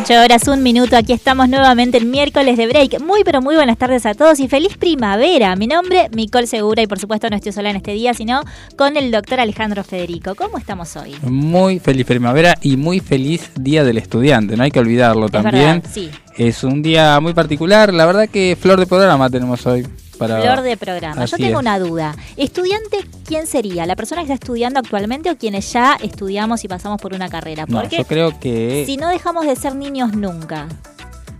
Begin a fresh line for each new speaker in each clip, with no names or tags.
18 horas, un minuto. Aquí estamos nuevamente el miércoles de break. Muy, pero muy buenas tardes a todos y feliz primavera. Mi nombre, Micol Segura, y por supuesto no estoy sola en este día, sino con el doctor Alejandro Federico. ¿Cómo estamos hoy?
Muy feliz primavera y muy feliz Día del Estudiante. No hay que olvidarlo
Es
también.
verdad, sí.
Es un día muy particular. La verdad que flor de programa tenemos hoy. Para...
Flor de programa. Yo tengo
es.
una duda. ¿Estudiante quién sería? ¿La persona que está estudiando actualmente o quienes ya estudiamos y pasamos por una carrera?
No,
Porque
yo creo que
si no dejamos de ser niños nunca,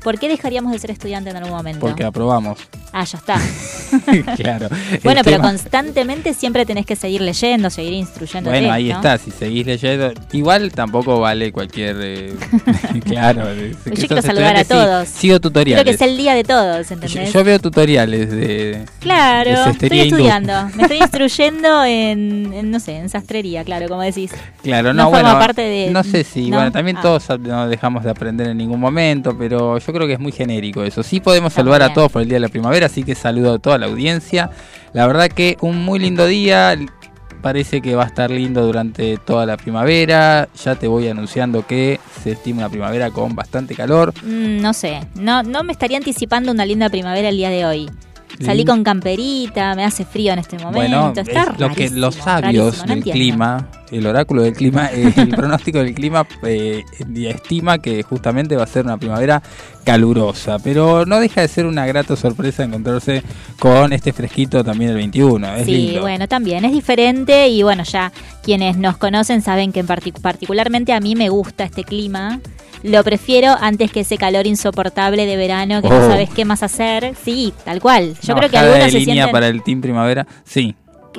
¿por qué dejaríamos de ser estudiante en algún momento?
porque aprobamos.
Ah, ya está.
claro.
Bueno, pero
tema-
constantemente siempre tenés que seguir leyendo, seguir instruyéndote.
Bueno, ahí
¿no?
está, si seguís leyendo, igual tampoco vale cualquier, eh, claro. que
Yo quiero saludar a
sí,
todos.
sigo
Creo
tutoriales.
que es el día de todos, ¿entendés?
yo veo tutoriales de...
claro,
de
estoy
hindú.
estudiando, me estoy instruyendo en, en, no sé, en sastrería, claro, como decís.
Claro,
No
no,
forma
bueno,
parte de-
no sé si,
¿no?
bueno, también
Ah.
todos no dejamos de aprender en ningún momento, pero yo creo que es muy genérico eso. Sí podemos
Está
saludar a todos por el Día de la Primavera, así que saludo a toda la audiencia. La verdad que un muy lindo día, parece que va a estar lindo durante toda la primavera. Ya te voy anunciando que se estima una primavera con bastante calor.
Mm, no sé, no, no me estaría anticipando una linda primavera el día de hoy. Salí con camperita, me hace frío en este momento.
Bueno,
está
es lo que los sabios
no
del
entiendo.
clima, el oráculo del clima, el pronóstico del clima eh, estima que justamente va a ser una primavera calurosa, pero no deja de ser una grata sorpresa encontrarse con este fresquito también el 21. Es
sí,
lindo.
bueno, también es diferente y bueno, ya quienes nos conocen saben que en partic- particularmente a mí me gusta este clima. Lo prefiero antes que ese calor insoportable de verano que no
Oh.
sabes qué más hacer. Sí, tal cual. Yo
Una
creo que algunos
de
se
línea
sienten...
para el team primavera, sí.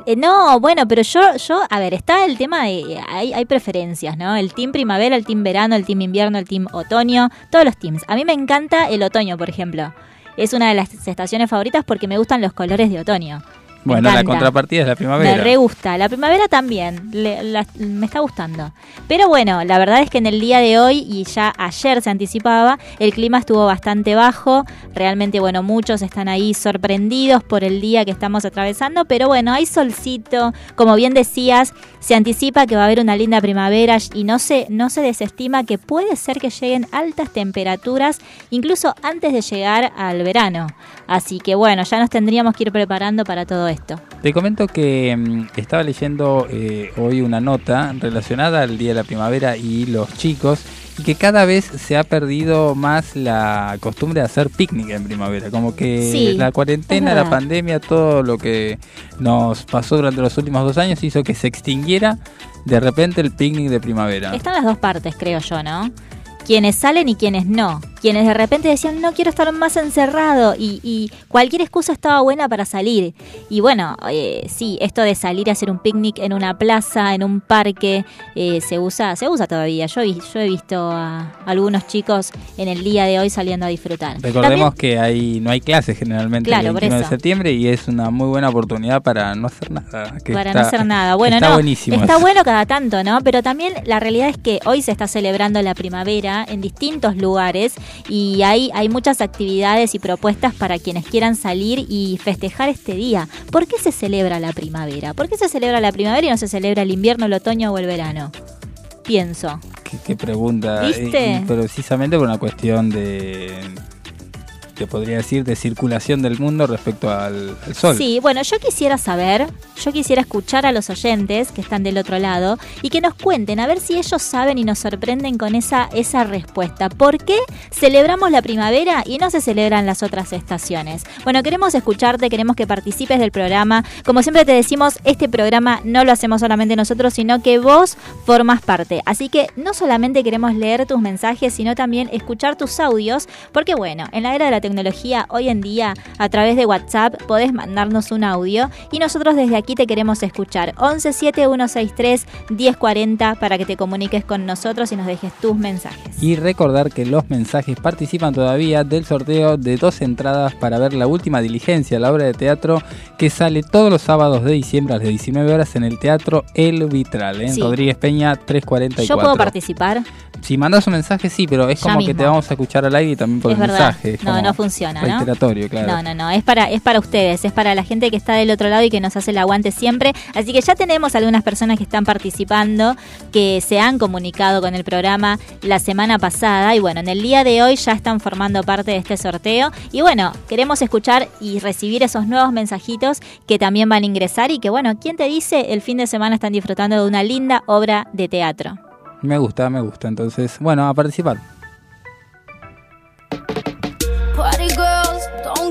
Eh, No, bueno, pero yo, yo, a ver, está el tema de, hay, hay preferencias, ¿no? El team primavera, el team verano, el team invierno, el team otoño, todos los teams. A mí me encanta el otoño, por ejemplo. Es una de las estaciones favoritas porque me gustan los colores de otoño.
Bueno, la contrapartida es la primavera.
Me re gusta. La primavera también. le- la- me está gustando. Pero bueno, la verdad es que en el día de hoy, y ya ayer se anticipaba, el clima estuvo bastante bajo. Realmente, bueno, muchos están ahí sorprendidos por el día que estamos atravesando. Pero bueno, hay solcito. Como bien decías, se anticipa que va a haber una linda primavera y no se, no se desestima que puede ser que lleguen altas temperaturas, incluso antes de llegar al verano. Así que bueno, ya nos tendríamos que ir preparando para todo esto.
Te comento que mm, estaba leyendo eh, hoy una nota relacionada al Día de la Primavera y los chicos y que cada vez se ha perdido más la costumbre de hacer picnic en primavera. Como que
Sí,
la cuarentena, la pandemia, todo lo que nos pasó durante los últimos dos años hizo que se extinguiera de repente el picnic de primavera.
Están las dos partes, creo yo, ¿no? Quienes salen y quienes no. Quienes de repente decían, no quiero estar más encerrado y, y cualquier excusa estaba buena para salir. Y bueno, eh, sí, esto de salir a hacer un picnic en una plaza, en un parque, eh, se usa se usa todavía. Yo, he- yo he visto a algunos chicos en el día de hoy saliendo a disfrutar.
Recordemos
También-
que hay, no hay clases generalmente
Claro,
el
por
21 de septiembre y es una muy buena oportunidad para no hacer nada. que
para
está-
no hacer nada. Bueno,
está
no,
buenísimo
está
eso.
bueno cada tanto, ¿no? Pero también la realidad es que hoy se está celebrando la primavera en distintos lugares y hay, hay muchas actividades y propuestas para quienes quieran salir y festejar este día. ¿Por qué se celebra la primavera? ¿Por qué se celebra la primavera y no se celebra el invierno, el otoño o el verano? Pienso.
Qué, qué pregunta.
¿Viste?
Precisamente por una cuestión de. Te podría decir de circulación del mundo respecto al, sol.
Sí, bueno, yo quisiera saber, yo quisiera escuchar a los oyentes que están del otro lado y que nos cuenten a ver si ellos saben y nos sorprenden con esa, esa respuesta. ¿Por qué celebramos la primavera y no se celebran las otras estaciones? Bueno, queremos escucharte, queremos que participes del programa. Como siempre te decimos, este programa no lo hacemos solamente nosotros, sino que vos formas parte. Así que no solamente queremos leer tus mensajes, sino también escuchar tus audios, porque bueno, en la era de la tecnología, tecnología, hoy en día a través de WhatsApp podés mandarnos un audio y nosotros desde aquí te queremos escuchar. 117163 1040 para que te comuniques con nosotros y nos dejes tus mensajes.
Y recordar que los mensajes participan todavía del sorteo de dos entradas para ver la última diligencia, la obra de teatro que sale todos los sábados de diciembre a las 19 horas en el Teatro El Vitral, en Rodríguez Peña 344.
¿Yo puedo participar?
Si mandas un mensaje, sí, pero es como que te vamos a escuchar al aire y también por el mensaje.
no, no funciona.
Reiteratorio, claro.
No, no, no. Es para, es para ustedes, es para la gente que está del otro lado y que nos hace el aguante siempre. Así que ya tenemos algunas personas que están participando, que se han comunicado con el programa la semana pasada. Y bueno, en el día de hoy ya están formando parte de este sorteo. Y bueno, queremos escuchar y recibir esos nuevos mensajitos que también van a ingresar. Y que bueno, ¿quién te dice? El fin de semana están disfrutando de una linda obra de teatro.
Me gusta, me gusta. Entonces, bueno, a participar.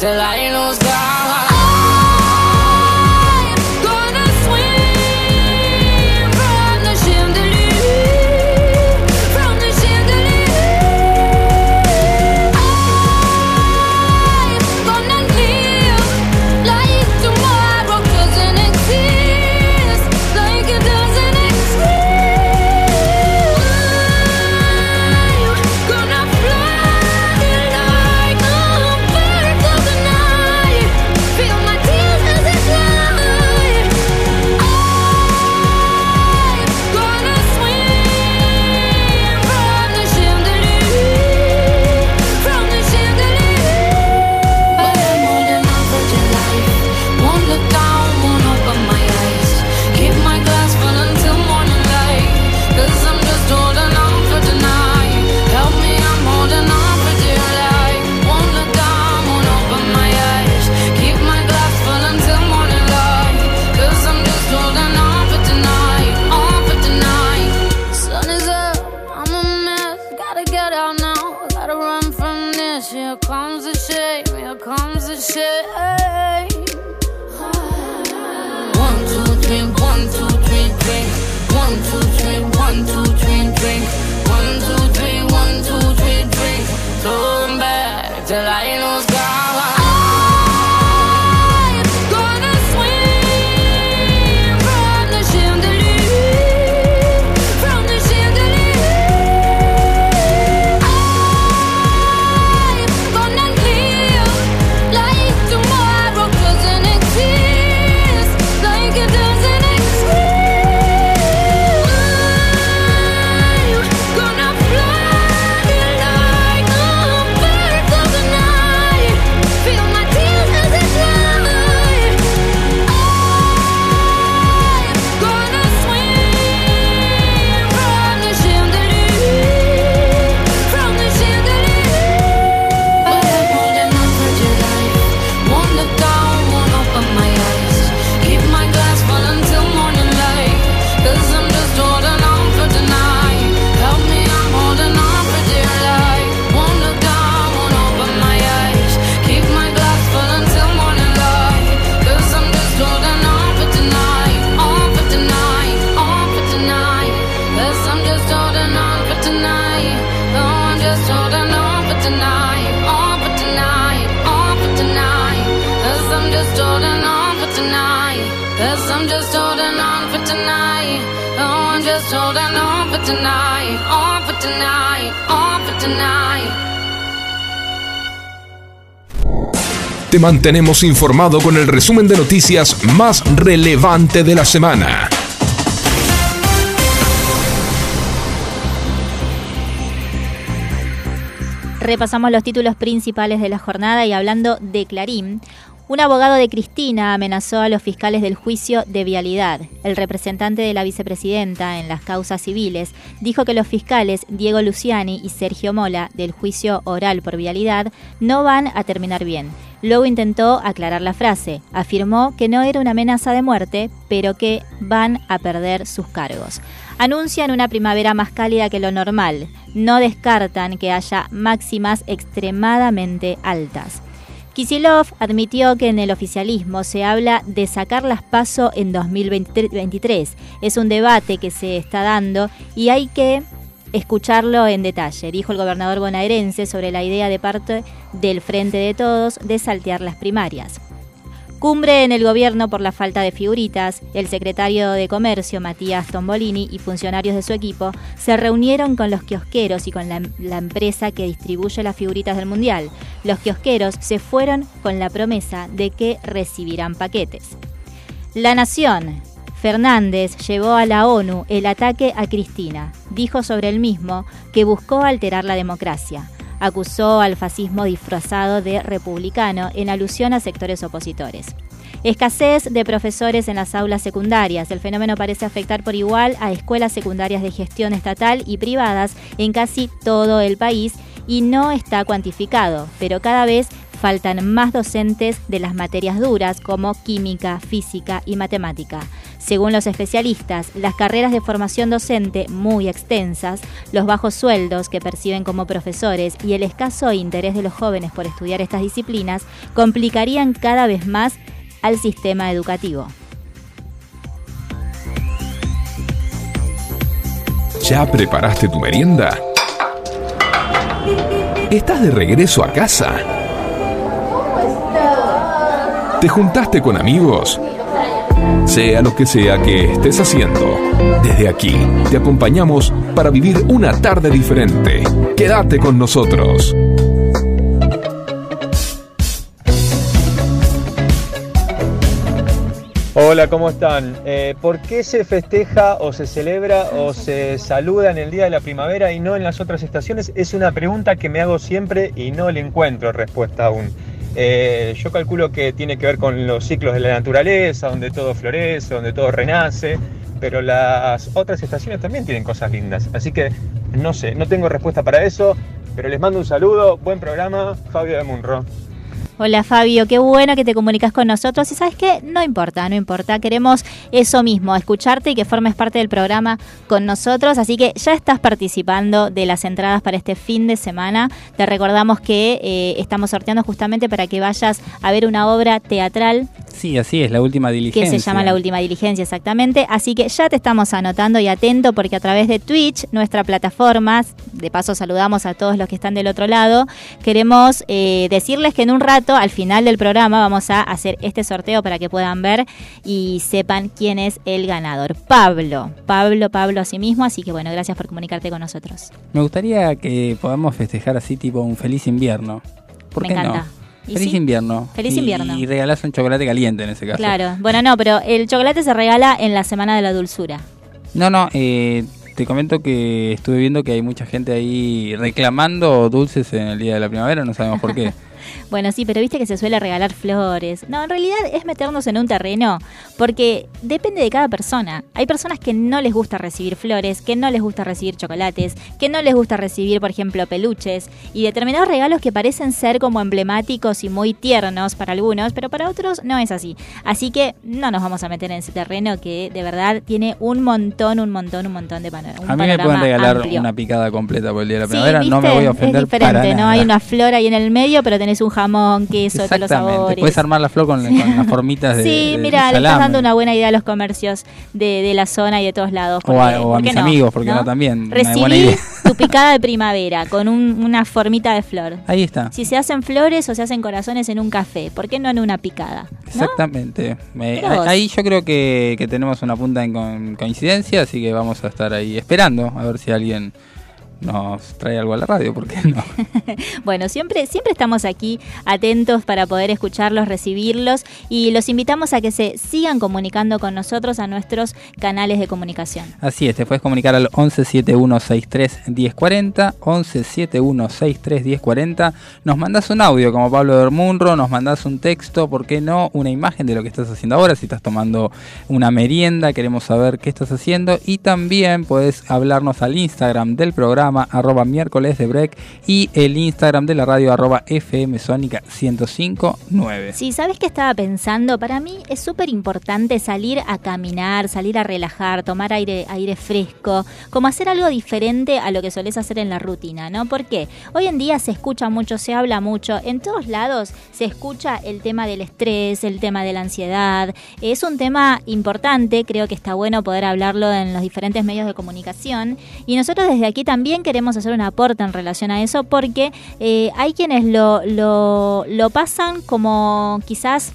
till I lose
to run from this. Here comes the shame, here comes the shame. One, two, three, one, two, three, drink. One, two, three, one, two, three, drink. One, two, three, one, two, three, drink. Going back till I know.
Te mantenemos informado con el resumen de noticias más relevante de la semana.
Repasamos los títulos principales de la jornada y hablando de Clarín, Un abogado de Cristina amenazó a los fiscales del juicio de vialidad. El representante de la vicepresidenta en las causas civiles dijo que los fiscales Diego Luciani y Sergio Mola del juicio oral por vialidad no van a terminar bien. Luego intentó aclarar la frase. Afirmó que no era una amenaza de muerte, pero que van a perder sus cargos. Anuncian una primavera más cálida que lo normal. No descartan que haya máximas extremadamente altas. Kisilov admitió que en el oficialismo se habla de sacar las PASO en 2023. Es un debate que se está dando y hay que escucharlo en detalle, dijo el gobernador bonaerense sobre la idea de parte del Frente de Todos de saltear las primarias. Cumbre en el gobierno por la falta de figuritas, el secretario de Comercio, Matías Tombolini, y funcionarios de su equipo se reunieron con los kiosqueros y con la, empresa que distribuye las figuritas del Mundial. Los kiosqueros se fueron con la promesa de que recibirán paquetes. La Nación. Fernández llevó a la ONU el ataque a Cristina. Dijo sobre el mismo que buscó alterar la democracia acusó al fascismo disfrazado de republicano en alusión a sectores opositores. Escasez de profesores en las aulas secundarias. El fenómeno parece afectar por igual a escuelas secundarias de gestión estatal y privadas en casi todo el país y no está cuantificado, pero cada vez faltan más docentes de las materias duras como química, física y matemática. Según los especialistas, las carreras de formación docente muy extensas, los bajos sueldos que perciben como profesores y el escaso interés de los jóvenes por estudiar estas disciplinas complicarían cada vez más al sistema educativo.
¿Ya preparaste tu merienda? ¿Estás de regreso a casa? ¿Te juntaste con amigos? Sea lo que sea que estés haciendo, desde aquí te acompañamos para vivir una tarde diferente. Quédate con nosotros.
Hola, ¿cómo están? Eh, ¿Por qué se festeja o se celebra o se saluda en el Día de la Primavera y no en las otras estaciones? Es una pregunta que me hago siempre y no le encuentro respuesta aún. Eh, yo calculo que tiene que ver con los ciclos de la naturaleza, donde todo florece, donde todo renace, pero las otras estaciones también tienen cosas lindas. Así que no sé, no tengo respuesta para eso, pero les mando un saludo, buen programa, Fabio de Munro.
Hola Fabio, qué bueno que te comunicas con nosotros y sabes qué, no importa, no importa, queremos eso mismo, escucharte y que formes parte del programa con nosotros, así que ya estás participando de las entradas para este fin de semana, te recordamos que eh, estamos sorteando justamente para que vayas a ver una obra teatral.
Sí, así es, la última diligencia.
Que se llama La Última Diligencia, exactamente, así que ya te estamos anotando y atento porque a través de Twitch, nuestra plataforma, de paso saludamos a todos los que están del otro lado, queremos eh, decirles que en un rato al final del programa vamos a hacer este sorteo para que puedan ver y sepan quién es el ganador. Pablo, Pablo, Pablo a sí mismo, así que bueno, gracias por comunicarte con nosotros.
Me gustaría que podamos festejar así tipo un feliz invierno. ¿Por
Me
qué
encanta.
no? Feliz sí? invierno.
Feliz
y,
invierno.
Y regalás un chocolate caliente en ese caso.
Claro, bueno, no, pero el chocolate se regala en la Semana de la Dulzura.
No, no, eh, te comento que estuve viendo que hay mucha gente ahí reclamando dulces en el día de la primavera, no sabemos por qué.
Bueno, sí, pero viste que se suele regalar flores. No, en realidad es meternos en un terreno porque depende de cada persona. Hay personas que no les gusta recibir flores, que no les gusta recibir chocolates, que no les gusta recibir, por ejemplo, peluches y determinados regalos que parecen ser como emblemáticos y muy tiernos para algunos, pero para otros no es así. Así que no nos vamos a meter en ese terreno que de verdad tiene un montón, un montón, un montón de panoramas.
A mí me pueden regalar amplio. una picada completa por el día de la primavera, no me voy a ofender
Es diferente,
para
¿no?
nada.
Hay una flor ahí en el medio, pero tenés un jamón, queso, todos los sabores.
Puedes armar la flor con, con las formitas de
Sí, mira, le estás dando una buena idea a los comercios de, de la zona y de todos lados.
O a- o a
¿por qué
mis amigos, porque no también, una buena
Recibí tu picada de primavera con un- una formita de flor.
Ahí está.
Si se hacen flores o se hacen corazones en un café, ¿por qué no en una picada? ¿no?
Exactamente.
Vos.
ahí yo creo que, que tenemos una punta en con- coincidencia, así que vamos a estar ahí esperando a ver si alguien nos trae algo a la radio, ¿por qué no?
bueno, siempre, siempre estamos aquí atentos para poder escucharlos, recibirlos y los invitamos a que se sigan comunicando con nosotros a nuestros canales de comunicación.
Así es, te puedes comunicar al 1171631040, 1171631040, nos mandas un audio como Pablo Dermunro, nos mandas un texto, ¿por qué no? Una imagen de lo que estás haciendo ahora, si estás tomando una merienda, queremos saber qué estás haciendo y también puedes hablarnos al Instagram del programa arroba miércoles de break y el Instagram de la radio arroba FM Sónica 1059.
Sí, ¿sabes qué estaba pensando? Para mí es súper importante salir a caminar, salir a relajar, tomar aire, aire fresco, como hacer algo diferente a lo que solés hacer en la rutina, ¿no? Porque hoy en día se escucha mucho, se habla mucho, en todos lados se escucha el tema del estrés, el tema de la ansiedad. Es un tema importante, creo que está bueno poder hablarlo en los diferentes medios de comunicación. Y nosotros desde aquí también queremos hacer un aporte en relación a eso porque eh, hay quienes lo, lo, lo pasan como quizás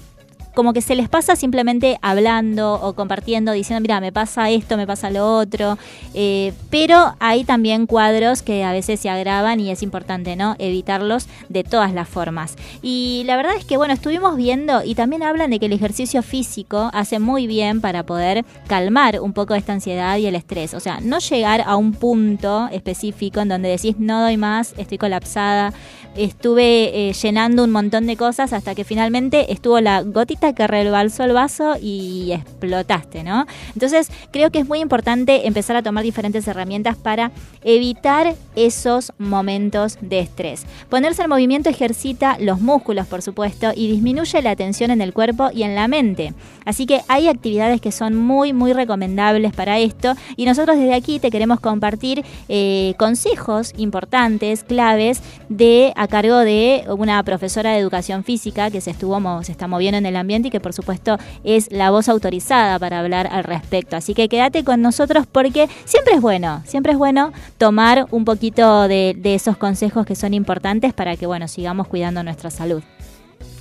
como que se les pasa simplemente hablando o compartiendo, diciendo, mira, me pasa esto, me pasa lo otro, eh, pero hay también cuadros que a veces se agravan y es importante, ¿no? Evitarlos de todas las formas. Y la verdad es que, bueno, estuvimos viendo y también hablan de que el ejercicio físico hace muy bien para poder calmar un poco esta ansiedad y el estrés. O sea, no llegar a un punto específico en donde decís, no doy más, estoy colapsada, estuve eh, llenando un montón de cosas hasta que finalmente estuvo la gotita que rebalsó el vaso y explotaste, ¿no? Entonces creo que es muy importante empezar a tomar diferentes herramientas para evitar esos momentos de estrés. Ponerse en movimiento ejercita los músculos, por supuesto, y disminuye la tensión en el cuerpo y en la mente. Así que hay actividades que son muy, muy recomendables para esto y nosotros desde aquí te queremos compartir eh, consejos importantes, claves de a cargo de una profesora de educación física que se estuvo se está moviendo en el ambiente y que por supuesto es la voz autorizada para hablar al respecto. Así que quédate con nosotros porque siempre es bueno, siempre es bueno tomar un poquito de, de esos consejos que son importantes para que bueno sigamos cuidando nuestra salud.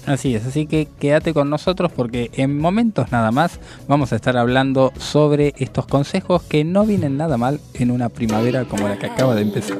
Así es, así que quédate con nosotros porque en momentos nada más vamos a estar hablando sobre estos consejos que no vienen nada mal en una primavera como la que acaba de empezar.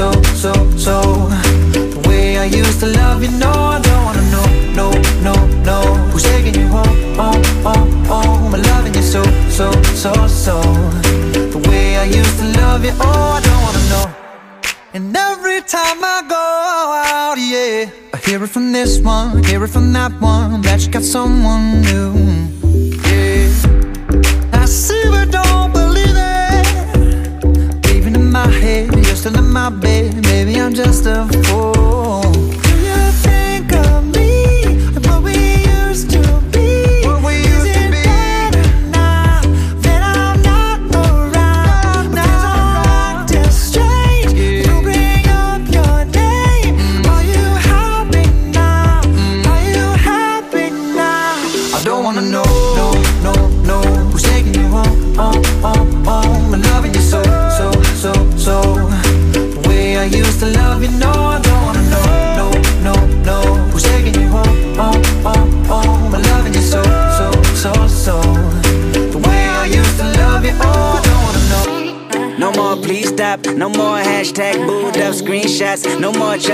So, so, so, The way I used to love you, no I don't wanna know, no, no, no. Who's taking you home, home, home, home? And loving you so, so, so, so. The way I used to love you, oh I don't wanna know. And every time I go out, yeah, I hear it from this one, hear it from that one, that you got someone new. Yeah, I see but don't believe it. Even in my head, in my bed. Maybe I'm just a fool.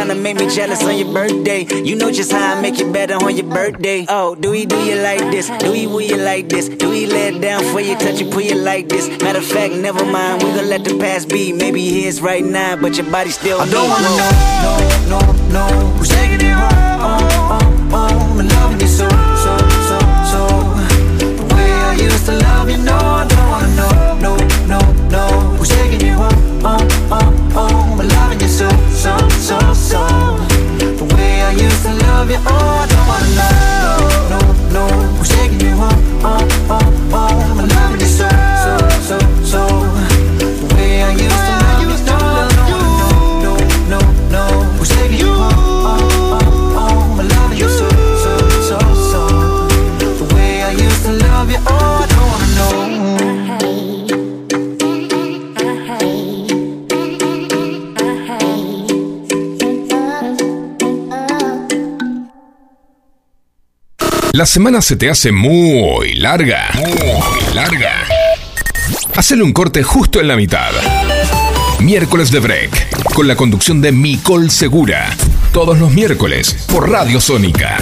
Trying to make me jealous on your birthday. You know just how I make you better on your birthday. Oh, do we do you like this? Do we will you like this? Do we let down for you, touch you, pull you like this? Matter of fact, never mind. We gon' let the past be. Maybe here's right now, but your body still.
I don't wanna
Whoa.
know, no, no, who's taking it home, home, home, and loving you so, so, so, so. The way I used to love you, no, I don't wanna know, no, no, no, who's taking you you, oh, I don't wanna know, no, no, who's taking you home, home, home, home, and loving you so, so, so, so. The way I used
La semana se te hace muy larga. Muy larga. Hacele un corte justo en la mitad. Miércoles de Break. Con la conducción de Micol Segura. Todos los miércoles por Radio Sónica.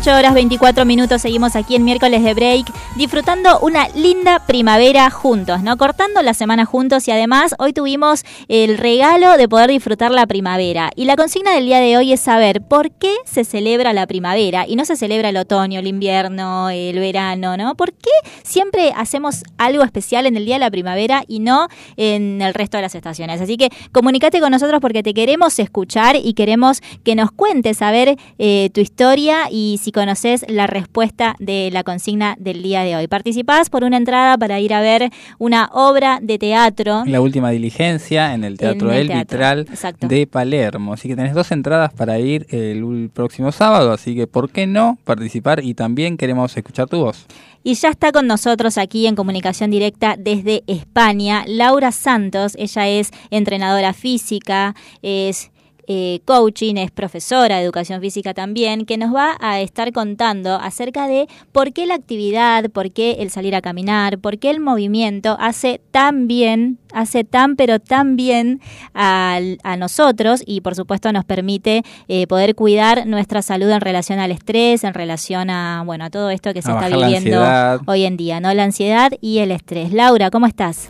18 horas 24 minutos, seguimos aquí en miércoles de break, disfrutando una linda primavera juntos, ¿no? Cortando la semana juntos y además hoy tuvimos el regalo de poder disfrutar la primavera. Y la consigna del día de hoy es saber por qué se celebra la primavera y no se celebra el otoño, el invierno, el verano, ¿no? ¿Por qué siempre hacemos algo especial en el día de la primavera y no en el resto de las estaciones? Así que comunícate con nosotros porque te queremos escuchar y queremos que nos cuentes a ver eh, tu historia y si conoces la respuesta de la consigna del día de hoy. Participás por una entrada para ir a ver una obra de teatro.
La última diligencia en el Teatro
En el
El
teatro,
Vitral
exacto.
de Palermo. Así que tenés dos entradas para ir el próximo sábado, así que ¿por qué no participar? Y también queremos escuchar tu voz.
Y ya está con nosotros aquí en comunicación directa desde España Laura Santos. Ella es entrenadora física, es eh, coaching, es profesora de educación física también, que nos va a estar contando acerca de por qué la actividad, por qué el salir a caminar, por qué el movimiento hace tan bien, hace tan pero tan bien al- a, nosotros y por supuesto nos permite eh, poder cuidar nuestra salud en relación al estrés, en relación a bueno a todo esto que se
A
está viviendo hoy en día, ¿no? La ansiedad y el estrés. Laura, ¿cómo estás?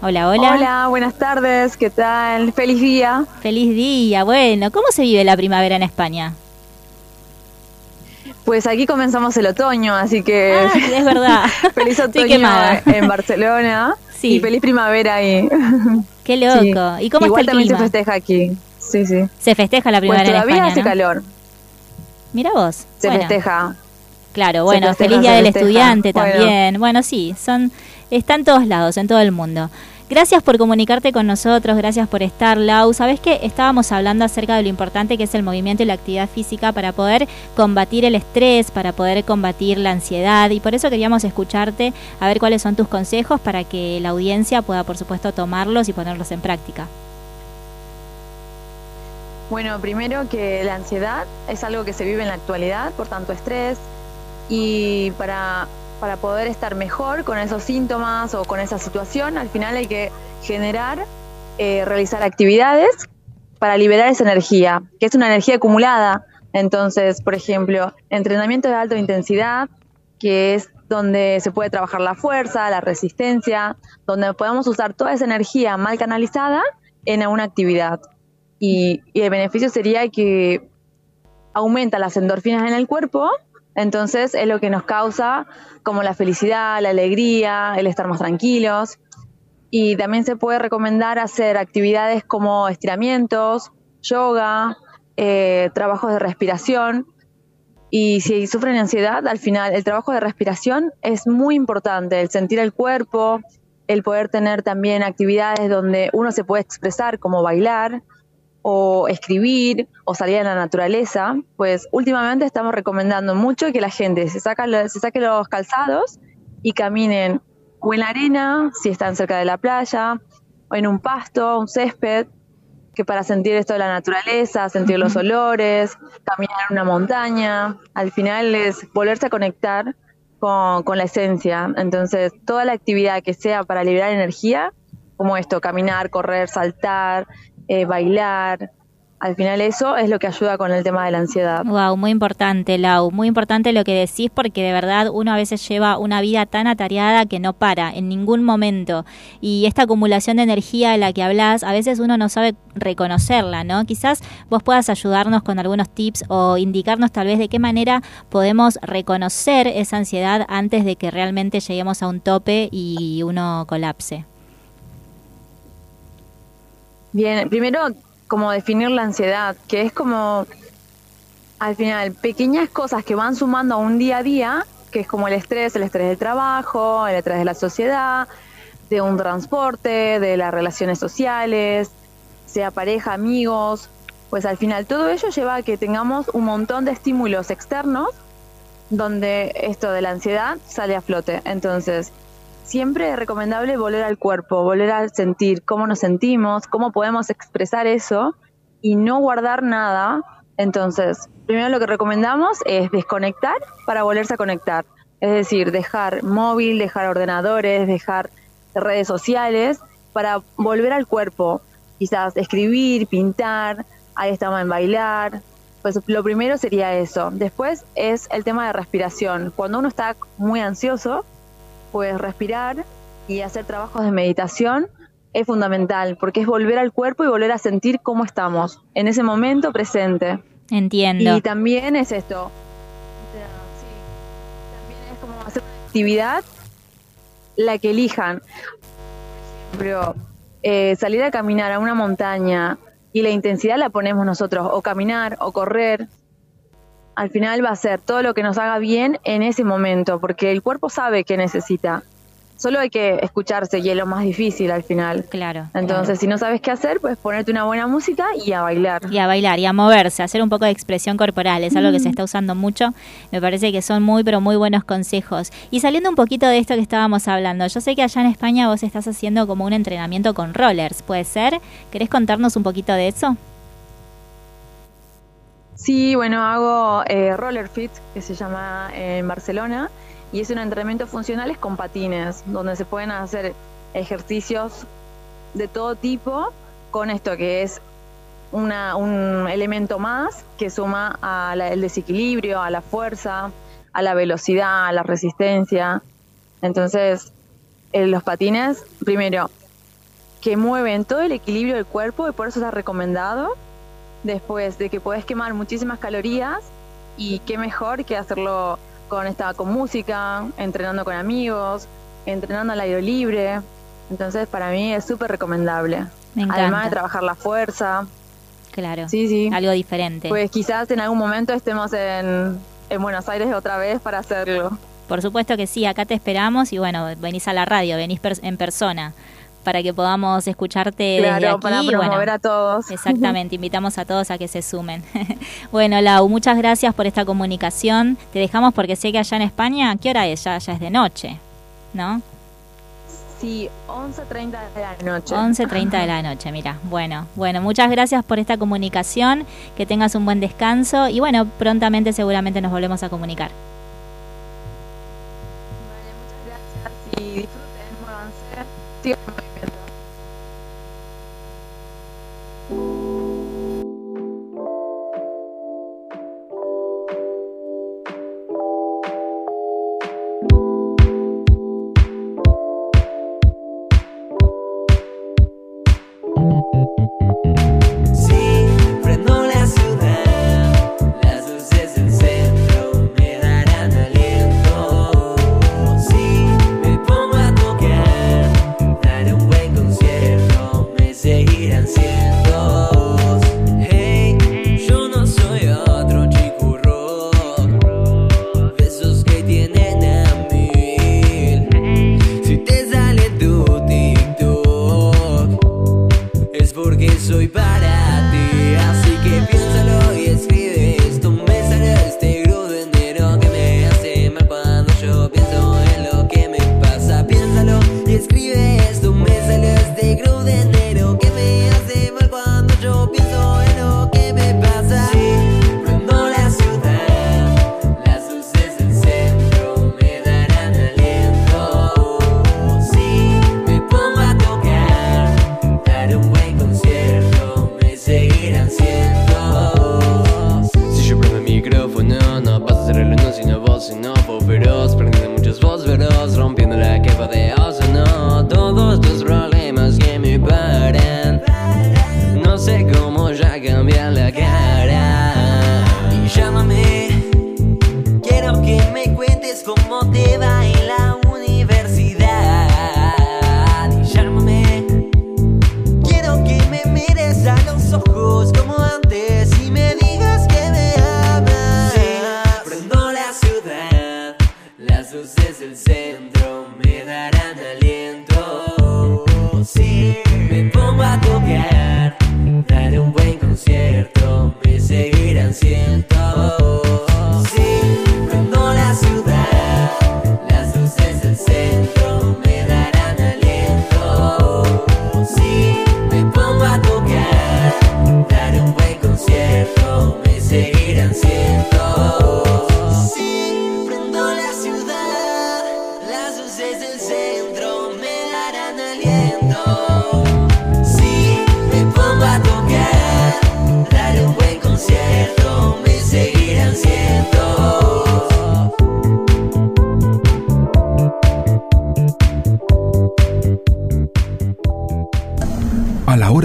Hola, hola.
Hola, buenas tardes, ¿qué tal? Feliz día.
Feliz día. Bueno, ¿cómo se vive la primavera en España?
Pues aquí comenzamos el otoño, así que
Ah, es verdad.
feliz otoño en Barcelona
Sí.
y feliz primavera ahí.
Qué loco.
Sí.
¿Y cómo
Igual
está el
también
clima?
se festeja aquí. Sí, sí.
Se festeja la
Pues
primavera en
todavía
España,
hace
¿no?
calor.
Mira vos.
Se
Bueno,
festeja.
Claro, bueno,
festeja,
feliz día del
festeja.
estudiante
Bueno.
también. Bueno, sí, son está en todos lados, en todo el mundo. Gracias por comunicarte con nosotros, gracias por estar, Lau. Sabes que estábamos hablando acerca de lo importante que es el movimiento y la actividad física para poder combatir el estrés, para poder combatir la ansiedad y por eso queríamos escucharte a ver cuáles son tus consejos para que la audiencia pueda, por supuesto, tomarlos y ponerlos en práctica.
Bueno, primero que la ansiedad es algo que se vive en la actualidad, por tanto estrés, y para, para poder estar mejor con esos síntomas o con esa situación, al final hay que generar, eh, realizar actividades para liberar esa energía, que es una energía acumulada. Entonces, por ejemplo, entrenamiento de alta intensidad, que es donde se puede trabajar la fuerza, la resistencia, donde podemos usar toda esa energía mal canalizada en una actividad. Y, y el beneficio sería que aumenta las endorfinas en el cuerpo, entonces es lo que nos causa como la felicidad, la alegría, el estar más tranquilos. Y también se puede recomendar hacer actividades como estiramientos, yoga, eh, trabajos de respiración. Y si sufren ansiedad, al final el trabajo de respiración es muy importante, el sentir el cuerpo, el poder tener también actividades donde uno se puede expresar, como bailar, o escribir o salir a la naturaleza, pues últimamente estamos recomendando mucho que la gente se, saca se saque los calzados y caminen o en la arena, si están cerca de la playa, o en un pasto, un césped, que para sentir esto de la naturaleza, sentir los olores, caminar en una montaña, al final es volverse a conectar con, con la esencia. Entonces, toda la actividad que sea para liberar energía, como esto, caminar, correr, saltar, eh, bailar, al final eso es lo que ayuda con el tema de la ansiedad.
Wow, muy importante, Lau, muy importante lo que decís porque de verdad uno a veces lleva una vida tan atareada que no para en ningún momento y esta acumulación de energía de la que hablas, a veces uno no sabe reconocerla, ¿no? Quizás vos puedas ayudarnos con algunos tips o indicarnos tal vez de qué manera podemos reconocer esa ansiedad antes de que realmente lleguemos a un tope y uno colapse.
Bien, primero como definir la ansiedad, que es como al final pequeñas cosas que van sumando a un día a día, que es como el estrés, el estrés del trabajo, el estrés de la sociedad, de un transporte, de las relaciones sociales, sea pareja, amigos, pues al final todo ello lleva a que tengamos un montón de estímulos externos donde esto de la ansiedad sale a flote. Entonces, siempre es recomendable volver al cuerpo, volver a sentir cómo nos sentimos, cómo podemos expresar eso y no guardar nada. Entonces, primero lo que recomendamos es desconectar para volverse a conectar. Es decir, dejar móvil, dejar ordenadores, dejar redes sociales para volver al cuerpo. Quizás escribir, pintar, ahí estamos en bailar. Pues lo primero sería eso. Después es el tema de respiración. Cuando uno está muy ansioso, pues respirar y hacer trabajos de meditación es fundamental, porque es volver al cuerpo y volver a sentir cómo estamos en ese momento presente.
Entiendo.
Y también es esto. sí, también es como hacer una actividad la que elijan. Por ejemplo, eh, salir a caminar a una montaña y la intensidad la ponemos nosotros, o caminar, o correr,
al final va a ser todo lo que nos haga bien en ese momento, porque el cuerpo sabe que necesita. Solo hay que escucharse y es lo más difícil al final.
Claro.
Entonces, si no sabes qué hacer, pues ponerte una buena música y a bailar.
Y a bailar y a moverse, a hacer un poco de expresión corporal, es algo que se está usando mucho. Me parece que son muy, pero muy buenos consejos. Y saliendo un poquito de esto que estábamos hablando, yo sé que allá en España vos estás haciendo como un entrenamiento con rollers, ¿puede ser? ¿Querés contarnos un poquito de eso?
Sí, bueno, hago eh, roller fit, que se llama en Barcelona, y es un entrenamiento funcionales con patines, donde se pueden hacer ejercicios de todo tipo con esto que es una, un elemento más que suma al desequilibrio, a la fuerza, a la velocidad, a la resistencia. Entonces, eh, los patines, primero, que mueven todo el equilibrio del cuerpo y por eso está recomendado. Después de que podés quemar muchísimas calorías y qué mejor que hacerlo con esta con música, entrenando con amigos, entrenando al aire libre. Entonces, para mí es súper recomendable.
Me encanta.
Además de trabajar la fuerza.
Claro.
Sí, sí.
Algo diferente.
Pues quizás en algún momento estemos en, en Buenos Aires otra vez para hacerlo.
Por supuesto que sí, acá te esperamos y bueno, venís a la radio, venís per- en persona para que podamos escucharte desde
Claro,
aquí.
para promover
bueno,
a todos.
Exactamente, invitamos a todos a que se sumen. bueno, Lau, muchas gracias por esta comunicación. Te dejamos porque sé que allá en España, ¿qué hora es? Ya, ya es de noche, ¿no?
Sí, 11.30 de la noche.
11.30 de la noche, mira. Bueno, bueno, muchas gracias por esta comunicación, que tengas un buen descanso y bueno, prontamente seguramente nos volvemos a comunicar.
Vale, muchas gracias y disfruten,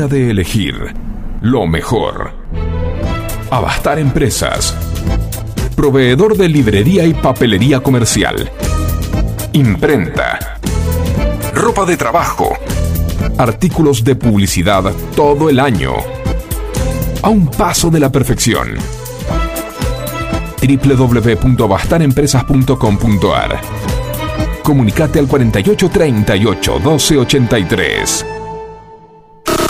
de
elegir lo mejor. Abastar Empresas. Proveedor de librería y papelería comercial. Imprenta. Ropa de trabajo. Artículos de publicidad todo el año. A un paso de la perfección. www.bastanempresas.com.ar Comunicate al 4838 1283.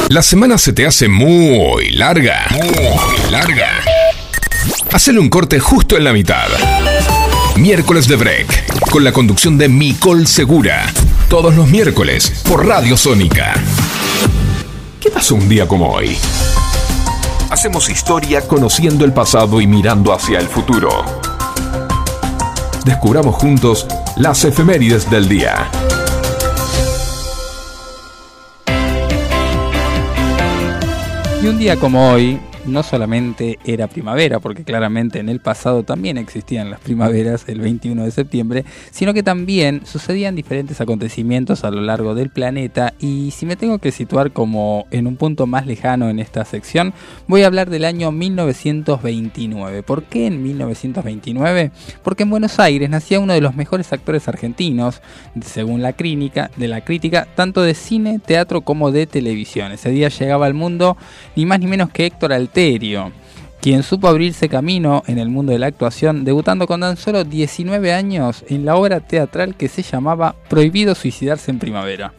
La semana se te hace muy larga. Muy larga. Hacele un corte justo en la mitad. Miércoles de Break, con la conducción de Micol Segura. Todos los miércoles por Radio Sónica. ¿Qué pasó un día como hoy? Hacemos historia conociendo el pasado y mirando hacia el futuro. Descubramos juntos las efemérides del día.
Y un día como hoy, no solamente era primavera, porque claramente en el pasado también existían las primaveras el 21 de septiembre, sino que también sucedían diferentes acontecimientos a lo largo del planeta y si me tengo que situar como en un punto más lejano en esta sección, voy a hablar del año 1929. ¿Por qué en 1929? Porque en Buenos Aires nacía uno de los mejores actores argentinos, según la crítica, de la crítica, tanto de cine, teatro como de televisión. Ese día llegaba al mundo ni más ni menos que Héctor Alterio, quien supo abrirse camino en el mundo de la actuación, debutando con tan solo 19 años en la obra teatral que se llamaba Prohibido suicidarse en primavera.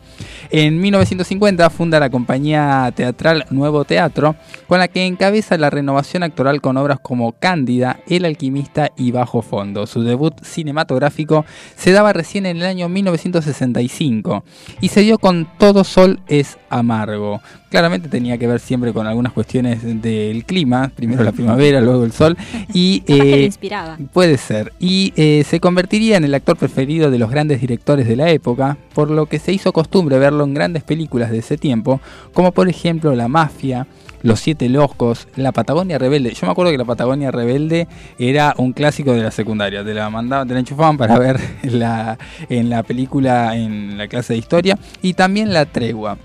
En 1950 funda la compañía teatral Nuevo Teatro, con la que encabeza la renovación actoral con obras como Cándida, El Alquimista y Bajo Fondo. Su debut cinematográfico se daba recién en el año 1965 y se dio con Todo Sol es Amargo. Claramente tenía que ver siempre con algunas cuestiones del clima, primero la primavera, luego el sol, y eh,
inspiraba.
Puede ser. Y eh, se convertiría en el actor preferido de los grandes directores de la época, por lo que se hizo costumbre verlo en grandes películas de ese tiempo, como por ejemplo La Mafia, Los Siete Locos, La Patagonia Rebelde. Yo me acuerdo que La Patagonia Rebelde era un clásico de la secundaria. Te la mandaban, te la enchufaban para ver la, en la película, en la clase de historia. Y también La Tregua.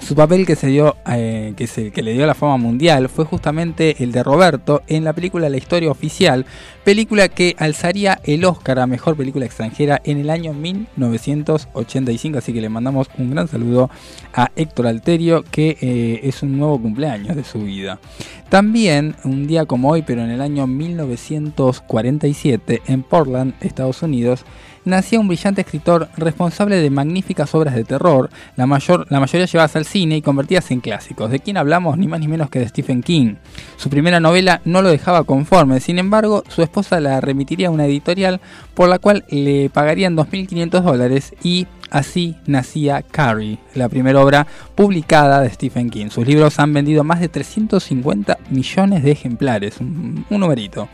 Su papel que se dio, eh, que, que le dio la fama mundial fue justamente el de Roberto en la película La Historia Oficial, película que alzaría el Oscar a Mejor Película Extranjera en el año 1985, así que le mandamos un gran saludo a Héctor Alterio, que eh, es un nuevo cumpleaños de su vida. También, un día como hoy, pero en el año 1947, en Portland, Estados Unidos, nacía un brillante escritor responsable de magníficas obras de terror, la, mayor, la mayoría llevadas al cine y convertidas en clásicos. ¿De quién hablamos? Ni más ni menos que de Stephen King. Su primera novela no lo dejaba conforme, sin embargo, su esposa la remitiría a una editorial por la cual le pagarían 2.500 dólares y así nacía Carrie, la primera obra publicada de Stephen King. Sus libros han vendido más de 350 millones de ejemplares, un, un numerito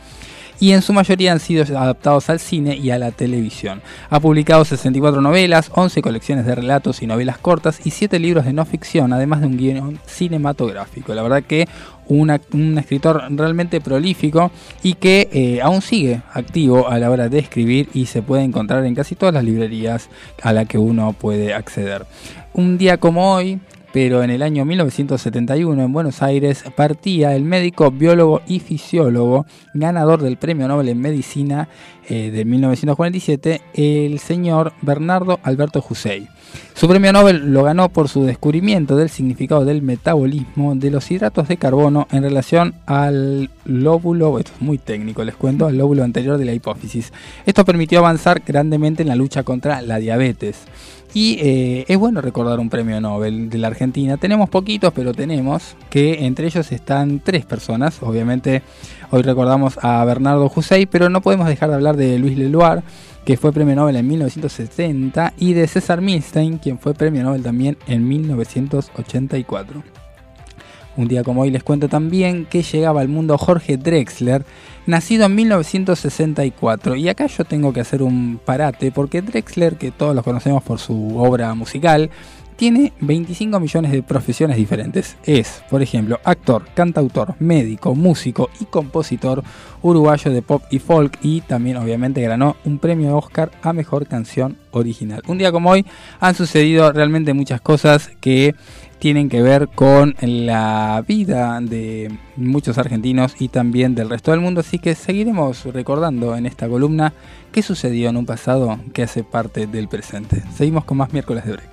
y en su mayoría han sido adaptados al cine y a la televisión. Ha publicado 64 novelas, 11 colecciones de relatos y novelas cortas y 7 libros de no ficción, además de un guion cinematográfico. La verdad que un escritor realmente prolífico y que eh, aún sigue activo a la hora de escribir y se puede encontrar en casi todas las librerías a la que uno puede acceder. Un día como hoy, pero en el año 1971 en Buenos Aires partía el médico, biólogo y fisiólogo, ganador del Premio Nobel en Medicina eh, de 1947, el señor Bernardo Alberto Hussein. Su premio Nobel lo ganó por su descubrimiento del significado del metabolismo de los hidratos de carbono en relación al lóbulo, esto es muy técnico, les cuento, al lóbulo anterior de la hipófisis. Esto permitió avanzar grandemente en la lucha contra la diabetes. Y eh, es bueno recordar un premio Nobel de la Argentina. Tenemos poquitos, pero tenemos, que entre ellos están tres personas. Obviamente hoy recordamos a Bernardo Hussein, pero no podemos dejar de hablar de Luis Leloir, que fue premio Nobel en 1970, y de César Milstein, quien fue premio Nobel también en 1984. Un día como hoy les cuento también que llegaba al mundo Jorge Drexler, nacido en 1964. Y acá yo tengo que hacer un parate porque Drexler, que todos lo conocemos por su obra musical, tiene 25 millones de profesiones diferentes. Es, por ejemplo, actor, cantautor, médico, músico y compositor uruguayo de pop y folk y también obviamente ganó un premio Oscar a Mejor Canción Original. Un día como hoy han sucedido realmente muchas cosas que tienen que ver con la vida de muchos argentinos y también del resto del mundo, así que seguiremos recordando en esta columna qué sucedió en un pasado que hace parte del presente. Seguimos con más miércoles de break.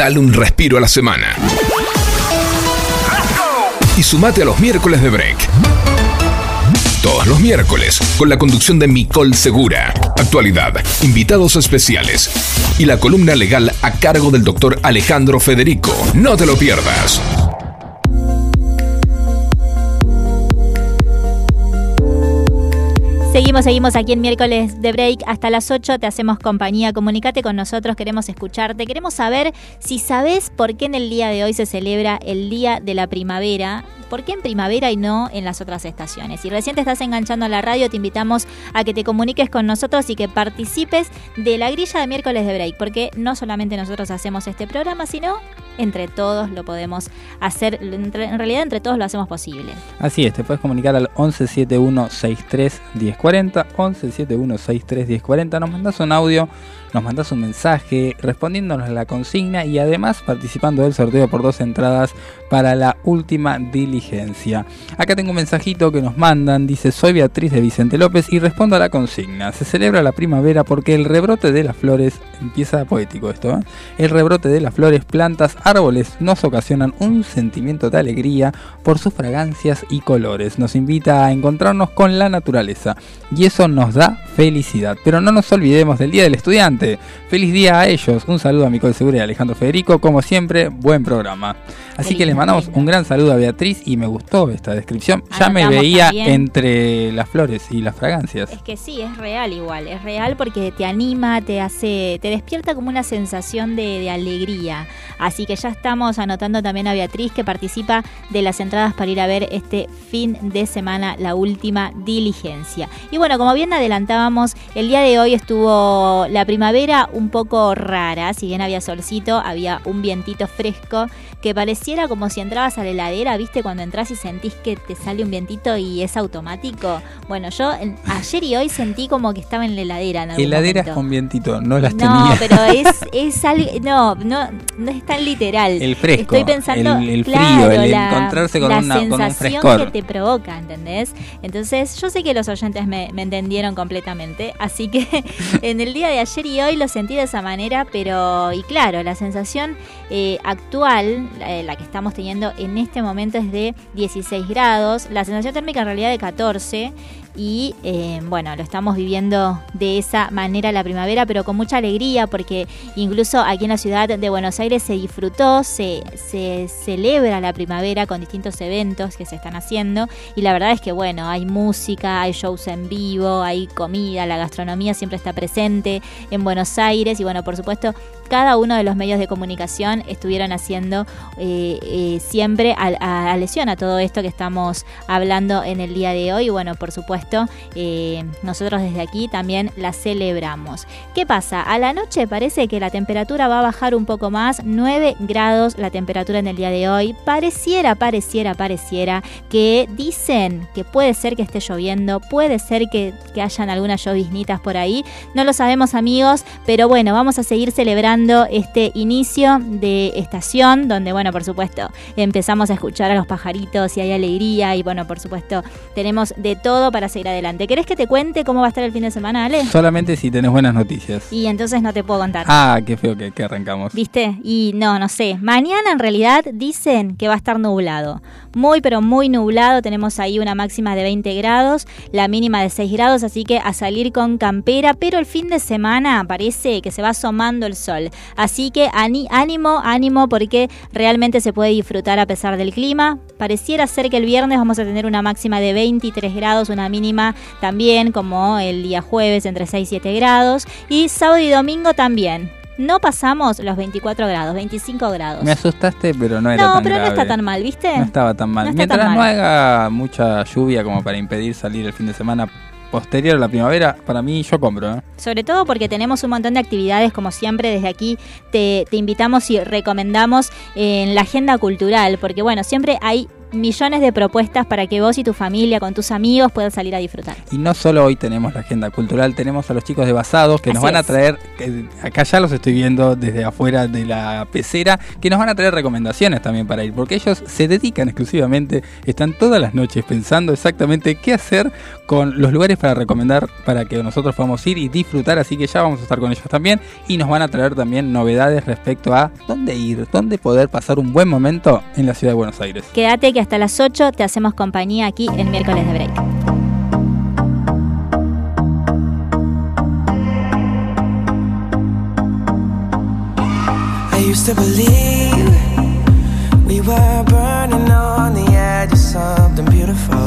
Dale un respiro a la semana. Y sumate a los miércoles de break. Todos los miércoles, con la conducción de Micol Segura, actualidad, invitados especiales y la columna legal a cargo del doctor Alejandro Federico. No te lo pierdas.
Seguimos, aquí en miércoles de break hasta las 8. Te hacemos compañía. Comunicate con nosotros, queremos escucharte. Queremos saber si sabes por qué en el día de hoy se celebra el Día de la Primavera. ¿Por qué en primavera y no en las otras estaciones? Si recién te estás enganchando a la radio, te invitamos a que te comuniques con nosotros y que participes de la grilla de miércoles de break. Porque no solamente nosotros hacemos este programa, sino entre todos lo podemos hacer. En realidad, entre todos lo hacemos posible.
Así es, te puedes comunicar al 1171631040, 1171631040, nos mandas un audio, nos mandas un mensaje respondiéndonos a la consigna y además participando del sorteo por dos entradas para la última diligencia. Acá tengo un mensajito que nos mandan, dice soy Beatriz de Vicente López y respondo a la consigna. Se celebra la primavera porque el rebrote de las flores, empieza poético esto, ¿eh? el rebrote de las flores, plantas, árboles nos ocasionan un sentimiento de alegría por sus fragancias y colores. Nos invita a encontrarnos con la naturaleza y eso nos da felicidad. Pero no nos olvidemos del Día del Estudiante. Feliz día a ellos. Un saludo a Nicole Segura y Alejandro Federico. Como siempre, buen programa. Así que le
lindo,
mandamos un gran saludo a Beatriz y me gustó esta descripción. Ya me veía
también.
entre las flores y las fragancias.
Es que sí, es real igual, es real porque te anima, te hace, te despierta como una sensación de, de alegría. Así que ya estamos anotando también a Beatriz que participa de las entradas para ir a ver este fin de semana la última diligencia. Y bueno, como bien adelantábamos, el día de hoy estuvo la primavera un poco rara, si bien había solcito, había un vientito fresco que pareciera como si entrabas a la heladera, ¿viste? Cuando entras y sentís que te sale un vientito y es automático. Bueno, yo en- ayer y hoy sentí como que estaba en la heladera en algún
Heladeras
momento.
con vientito, no las
no,
tenía.
pero es, es algo, no, no, no es tan literal.
El fresco,
Estoy pensando,
el- el frío,
claro,
el
la-
encontrarse con
la
una- con un
sensación
frescor.
que te provoca, ¿entendés? Entonces, yo sé que los oyentes me, me entendieron completamente, así que en el día de ayer y hoy lo sentí de esa manera, pero, y claro, la sensación eh, actual, la, la que estamos teniendo en este momento es de 16 grados, la sensación térmica en realidad de 14 y eh, bueno, lo estamos viviendo de esa manera la primavera, pero con mucha alegría porque incluso aquí en la ciudad de Buenos Aires se disfrutó, se, se celebra la primavera con distintos eventos que se están haciendo y la verdad es que bueno, hay música, hay shows en vivo, hay comida, la gastronomía siempre está presente en Buenos Aires y bueno, por supuesto, cada uno de los medios de comunicación estuvieron haciendo eh, eh, siempre a, a, a lesión a todo esto que estamos hablando en el día de hoy. Y bueno, por supuesto, eh, nosotros desde aquí también la celebramos. ¿Qué pasa? A la noche parece que la temperatura va a bajar un poco más, 9 grados la temperatura en el día de hoy. Pareciera, pareciera, pareciera que dicen que puede ser que esté lloviendo, puede ser que, que hayan algunas lloviznitas por ahí. No lo sabemos amigos, pero bueno, vamos a seguir celebrando este inicio de estación, donde bueno, por supuesto, empezamos a escuchar a los pajaritos y hay alegría y bueno, por supuesto, tenemos de todo para seguir adelante. ¿Querés que te cuente cómo va a estar el fin de semana, Ale?
Solamente si tenés buenas noticias.
Y entonces no te puedo contar.
Ah, qué feo que, que arrancamos.
¿Viste? Y no, no sé. Mañana en realidad dicen que va a estar nublado. Muy, pero muy nublado. Tenemos ahí una máxima de 20 grados, la mínima de 6 grados, así que a salir con campera. Pero el fin de semana parece que se va asomando el sol. Así que ánimo, ánimo, porque realmente se puede disfrutar a pesar del clima. Pareciera ser que el viernes vamos a tener una máxima de 23 grados, una mínima también, como el día jueves, entre 6 y 7 grados. Y sábado y domingo también. No pasamos los 24 grados, 25 grados.
Me asustaste, pero no era
no,
tan
pero no está tan mal, ¿viste?
No estaba tan mal.
No
Mientras
tan
no haga mucha lluvia como para impedir salir el fin de semana posterior a la primavera, para mí yo compro. ¿eh?
Sobre todo porque tenemos un montón de actividades, como siempre, desde aquí te, te invitamos y recomendamos en la agenda cultural, porque bueno, siempre hay millones de propuestas para que vos y tu familia, con tus amigos, puedan salir a disfrutar.
Y no solo hoy tenemos la agenda cultural, tenemos a los chicos de Basados que nos van a traer, acá ya los estoy viendo desde afuera de la pecera, que nos van a traer recomendaciones también para ir, porque ellos se dedican exclusivamente, están todas las noches pensando exactamente qué hacer con los lugares para recomendar para que nosotros podamos ir y disfrutar, así que ya vamos a estar con ellos también y nos van a traer también novedades respecto a dónde ir, dónde poder pasar un buen momento en la ciudad de Buenos Aires.
Quédate que hasta las 8 te hacemos compañía aquí en miércoles de break.
I used to believe we were burning on the edge of something beautiful,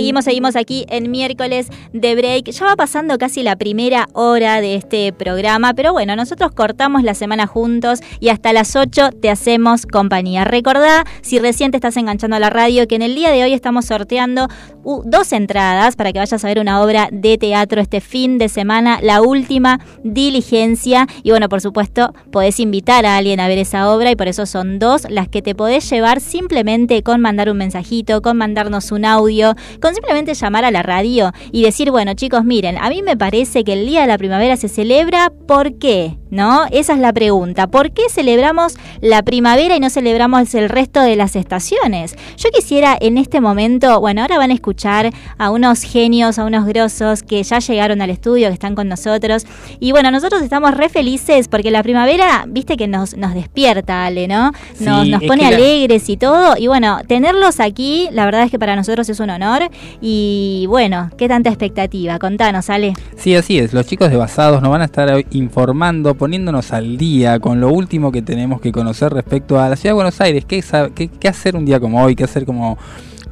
Seguimos, seguimos aquí en miércoles de break. Ya va pasando casi la primera hora de este programa, pero bueno, nosotros cortamos la semana juntos y hasta las 8 te hacemos compañía. Recordá, si recién te estás enganchando a la radio, que en el día de hoy estamos sorteando uh, dos entradas para que vayas a ver una obra de teatro este fin de semana, la última diligencia. Y bueno, por supuesto, podés invitar a alguien a ver esa obra y por eso son dos las que te podés llevar simplemente con mandar un mensajito, con mandarnos un audio, con simplemente llamar a la radio y decir, bueno chicos, miren, a mí me parece que el Día de la Primavera se celebra, ¿por qué? ¿No? Esa es la pregunta. ¿Por qué celebramos la primavera y no celebramos el resto de las estaciones? Yo quisiera en este momento, bueno, ahora van a escuchar a unos genios, a unos grosos que ya llegaron al estudio, que están con nosotros. Y bueno, nosotros estamos re felices porque la primavera, viste que nos, nos despierta, Ale, ¿no? Nos,
Sí,
nos pone
la-
alegres y todo. Y bueno, tenerlos aquí, la verdad es que para nosotros es un honor. Y bueno, ¿qué tanta expectativa? Contanos, Ale.
Sí, así es. Los chicos de Basados nos van a estar informando, poniéndonos al día con lo último que tenemos que conocer respecto a la ciudad de Buenos Aires. ¿Qué, hacer un día como hoy? ¿Qué hacer como,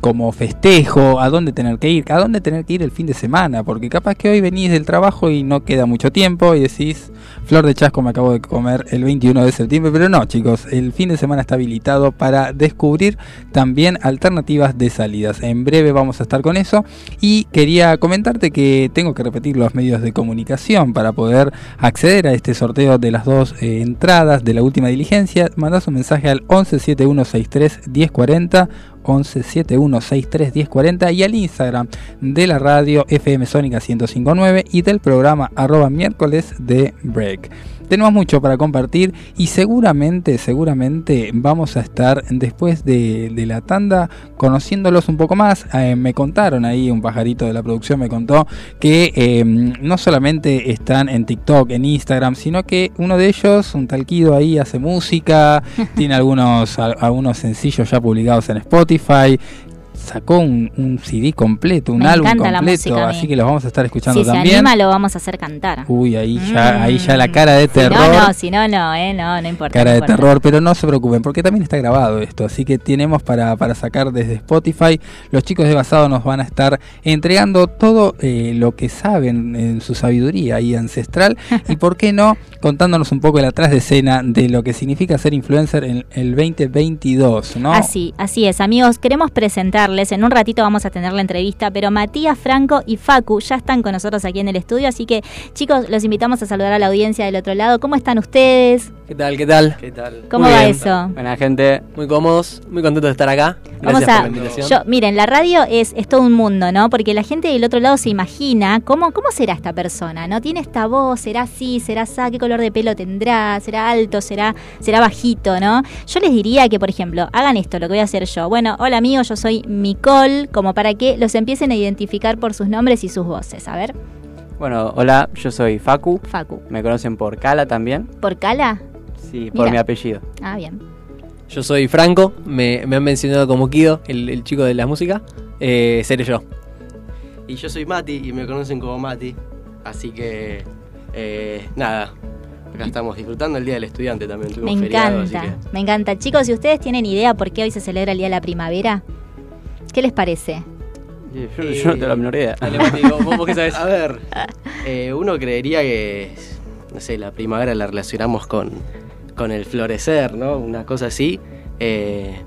como festejo? ¿A dónde tener que ir? ¿A dónde tener que ir el fin de semana? Porque capaz que hoy venís del trabajo y no queda mucho tiempo y decís, flor de chasco me acabo de comer el 21 de septiembre. Pero no, chicos, el fin de semana está habilitado para descubrir también alternativas de salidas. En breve vamos a estar con eso. Y quería comentarte que tengo que repetir los medios de comunicación para poder acceder a este sorteo de las dos eh, entradas de la última diligencia. Mandás un mensaje al 117163 1040 117163 1040 y al Instagram de la radio FM Sónica 1059 y del programa arroba miércoles de break. Tenemos mucho para compartir y seguramente, seguramente vamos a estar después de, de la tanda conociéndolos un poco más. Eh, me contaron ahí, un pajarito de la producción me contó que eh, no solamente están en TikTok, en Instagram, sino que uno de ellos, un talquido ahí, hace música, tiene algunos, algunos sencillos ya publicados en Spotify. Spotify Sacó un, un CD completo, un
Me
álbum completo,
música
así que los vamos a estar escuchando
Si se
también.
anima, lo vamos a hacer cantar.
Uy, ahí ya,
Mm.
ahí ya la cara de
Si
terror.
no, no, si no, no, eh, no, no importa.
Cara
no
de terror, pero no se preocupen, porque también está grabado esto, así que tenemos para, para sacar desde Spotify. Los chicos de Basado nos van a estar entregando todo eh, lo que saben en su sabiduría y ancestral, y por qué no, contándonos un poco el atrás de escena de lo que significa ser influencer en el 2022, ¿no?
Así, así es, amigos. Queremos en un ratito vamos a tener la entrevista, pero Matías Franco y Facu ya están con nosotros aquí en el estudio, así que chicos, los invitamos a saludar a la audiencia del otro lado. ¿Cómo están ustedes?
¿Qué tal? ¿Qué tal?
¿Qué tal?
¿Cómo
Muy
va
bien.
eso?
Buena gente, muy cómodos, muy contentos de estar acá. Gracias
Vamos
por
a,
la invitación.
yo, miren, la radio es, es todo un mundo, ¿no? Porque la gente del otro lado se imagina cómo, cómo será esta persona, ¿no? Tiene esta voz, será así, será así, qué color de pelo tendrá, será alto, será, será bajito, ¿no? Yo les diría que, por ejemplo, hagan esto, lo que voy a hacer yo. Bueno, hola amigos, yo soy Micol, como para que los empiecen a identificar por sus nombres y sus voces. A ver,
Bueno, hola, yo soy Facu.
Facu.
Me conocen por Cala también.
¿Por Cala?
Sí, por mi apellido.
Ah, bien.
Yo soy Franco, me, me han mencionado como Kido, el, el chico de la música. Eh, seré yo.
Y yo soy Mati y me conocen como Mati. Así que, eh, nada, acá estamos disfrutando el Día del Estudiante también.
Me
Tuvimos feriado, así
encanta, me encanta. Chicos, si ustedes tienen idea por qué hoy se celebra el Día de la Primavera, ¿qué les parece?
Yo, yo no tengo la menor idea.
Dale, Mati, vos- vos qué sabés.
A ver, eh, uno creería que, no sé, la primavera la relacionamos con, con el florecer, ¿no? Una cosa así. eh,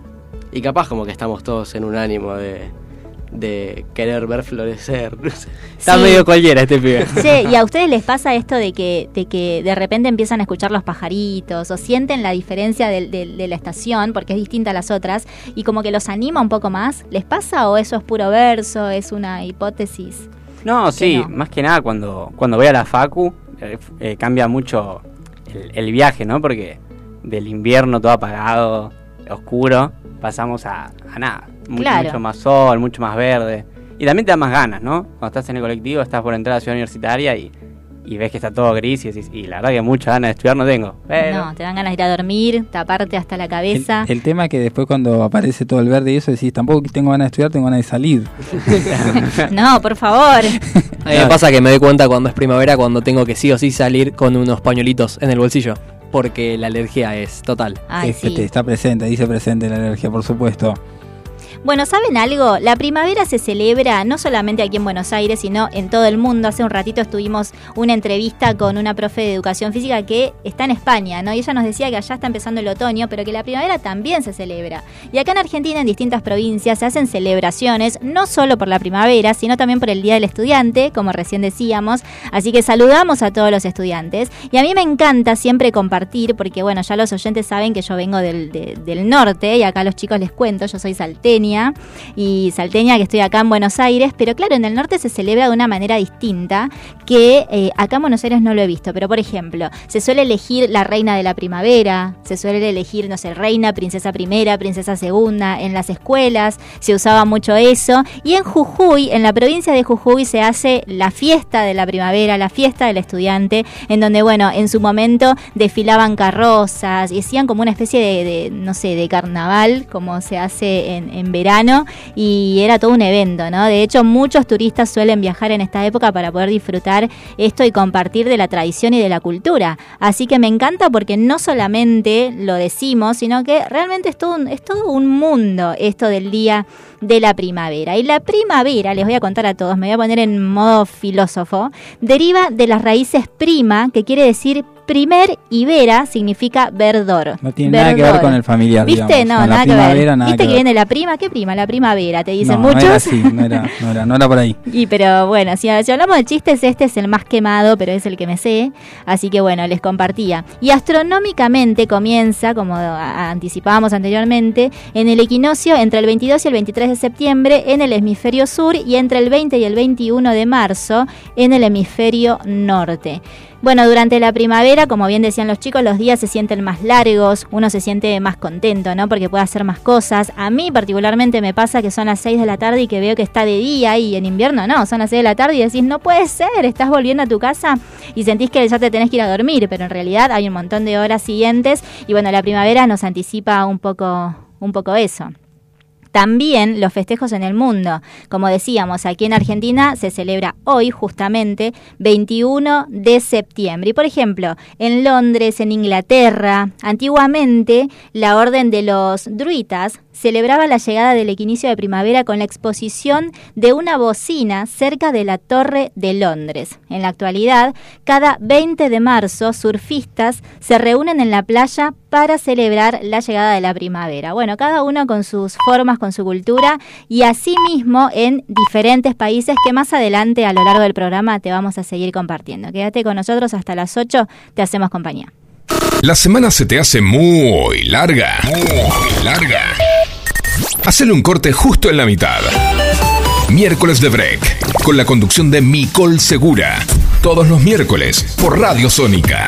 y capaz como que estamos todos en un ánimo de, de querer ver florecer. Está
Sí.
medio cualquiera este pibe.
Che, ¿y a ustedes les pasa esto de que, de que de repente empiezan a escuchar los pajaritos o sienten la diferencia de, la estación porque es distinta a las otras y como que los anima un poco más? ¿Les pasa o eso es puro verso, es una hipótesis?
No, sí,
no?
más que nada cuando, cuando voy a la Facu eh, eh, cambia mucho el, el viaje, ¿no? Porque del invierno todo apagado, oscuro, pasamos a, a nada. Mucho,
Claro.
mucho más sol, mucho más verde. Y también te da más ganas, ¿no? Cuando estás en el colectivo, estás por entrar a la ciudad universitaria y, y ves que está todo gris y decís, y la verdad que mucha ganas de estudiar no tengo. Pero-
No, te dan ganas de ir a dormir, taparte hasta la cabeza.
El tema es que después cuando aparece todo el verde y eso decís, tampoco tengo ganas de estudiar, tengo ganas de salir.
No, por favor.
A mí me pasa que me doy cuenta cuando es primavera, cuando tengo que sí o sí salir con unos pañuelitos en el bolsillo. Porque la alergia es total.
Ay,
es que
sí.
te está presente, dice presente la alergia, por supuesto.
Bueno, ¿saben algo? La primavera se celebra no solamente aquí en Buenos Aires, sino en todo el mundo. Hace un ratito estuvimos una entrevista con una profe de educación física que está en España, ¿no? Y ella nos decía que allá está empezando el otoño, pero que la primavera también se celebra. Y acá en Argentina, en distintas provincias, se hacen celebraciones, no solo por la primavera, sino también por el Día del Estudiante, como recién decíamos. Así que saludamos a todos los estudiantes. Y a mí me encanta siempre compartir, porque bueno, ya los oyentes saben que yo vengo del, de- del norte, y acá los chicos les cuento, yo soy salteña, y salteña que estoy acá en Buenos Aires, pero claro, en el norte se celebra de una manera distinta, que eh, acá en Buenos Aires no lo he visto, pero por ejemplo, se suele elegir la reina de la primavera, se suele elegir, no sé, reina, princesa primera, princesa segunda, en las escuelas se usaba mucho eso, y en Jujuy, en la provincia de Jujuy, se hace la fiesta de la primavera, la fiesta del estudiante, en donde, bueno, en su momento desfilaban carrozas y hacían como una especie de, no sé, de carnaval, como se hace en, en verano, y era todo un evento, ¿no? De hecho, muchos turistas suelen viajar en esta época para poder disfrutar esto y compartir de la tradición y de la cultura. Así que me encanta porque no solamente lo decimos, sino que realmente es todo un, es todo un mundo esto del día de la primavera. Y la primavera, les voy a contar a todos, me voy a poner en modo filósofo, deriva de las raíces prima, que quiere decir primer y vera significa verdor.
No tiene nada que ver con el familiar,
¿Viste?
digamos.
No, nada que ver.
nada
¿Viste
que ver.
viene la prima? ¿Qué prima? La primavera, te dicen
no,
muchos.
no era así, no era, no era, no era por ahí.
Y pero bueno, si, si hablamos de chistes, este es el más quemado, pero es el que me sé. Así que bueno, les compartía. Y astronómicamente comienza, como anticipábamos anteriormente, en el equinoccio entre el 22 y el 23 de septiembre en el hemisferio sur y entre el 20 y el 21 de marzo en el hemisferio norte. Bueno, durante la primavera, como bien decían los chicos, los días se sienten más largos, uno se siente más contento, ¿no? Porque puede hacer más cosas. A mí particularmente me pasa que son las 6 de la tarde y que veo que está de día y en invierno no, son las 6 de la tarde y decís, no puede ser, estás volviendo a tu casa y sentís que ya te tenés que ir a dormir, pero en realidad hay un montón de horas siguientes y bueno, la primavera nos anticipa un poco, un poco eso. También los festejos en el mundo. Como decíamos, aquí en Argentina se celebra hoy, justamente, 21 de septiembre. Y por ejemplo, en Londres, en Inglaterra, antiguamente la orden de los druitas celebraba la llegada del equinicio de primavera con la exposición de una bocina cerca de la Torre de Londres. En la actualidad, cada 20 de marzo, surfistas se reúnen en la playa para celebrar la llegada de la primavera. Bueno, cada uno con sus formas, con su cultura y asimismo en diferentes países que más adelante a lo largo del programa te vamos a seguir compartiendo. Quédate con nosotros hasta las 8, te hacemos compañía.
La semana se te hace muy larga. Muy larga. Hacele un corte justo en la mitad. Miércoles de Break, con la conducción de Micol Segura. Todos los miércoles, por Radio Sónica.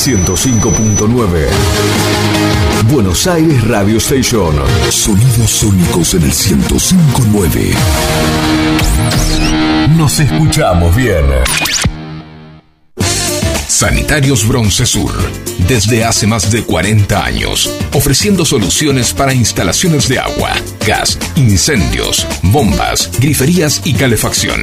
105.9. Buenos Aires Radio Station. Sonidos sónicos en el 1059. Nos escuchamos bien.
Sanitarios Bronce Sur, desde hace más de 40 años, ofreciendo soluciones para instalaciones de agua, gas, incendios, bombas, griferías y calefacción.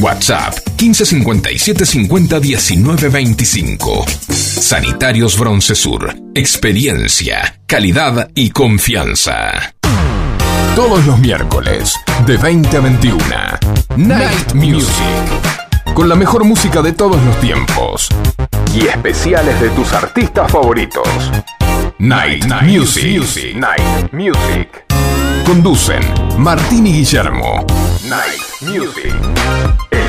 WhatsApp 1557 50 19 25. Sanitarios Broncesur. Experiencia, calidad y confianza. Todos los miércoles, de 20 a 21. Night Music. Con la mejor música de todos los tiempos. Y especiales de tus artistas favoritos. Night, Music. Night Music. Conducen Martín y Guillermo. Night Music.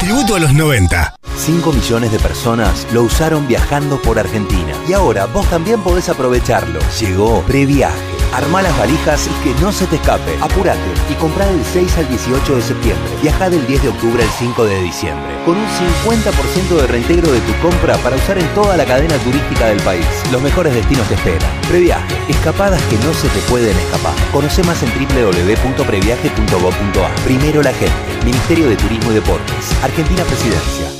Tributo a los 90.
5 millones de personas lo usaron viajando por Argentina. Y ahora vos también podés aprovecharlo. Llegó Previaje. Armá las valijas y que no se te escape. Apurate y comprá del 6 al 18 de septiembre. Viajá del 10 de octubre al 5 de diciembre. Con un 50% de reintegro de tu compra para usar en toda la cadena turística del país. Los mejores destinos te esperan. Previaje. Escapadas que no se te pueden escapar. Conoce más en www.previaje.gov.ar. Primero la gente. Ministerio de Turismo y Deportes. Argentina Presidencia.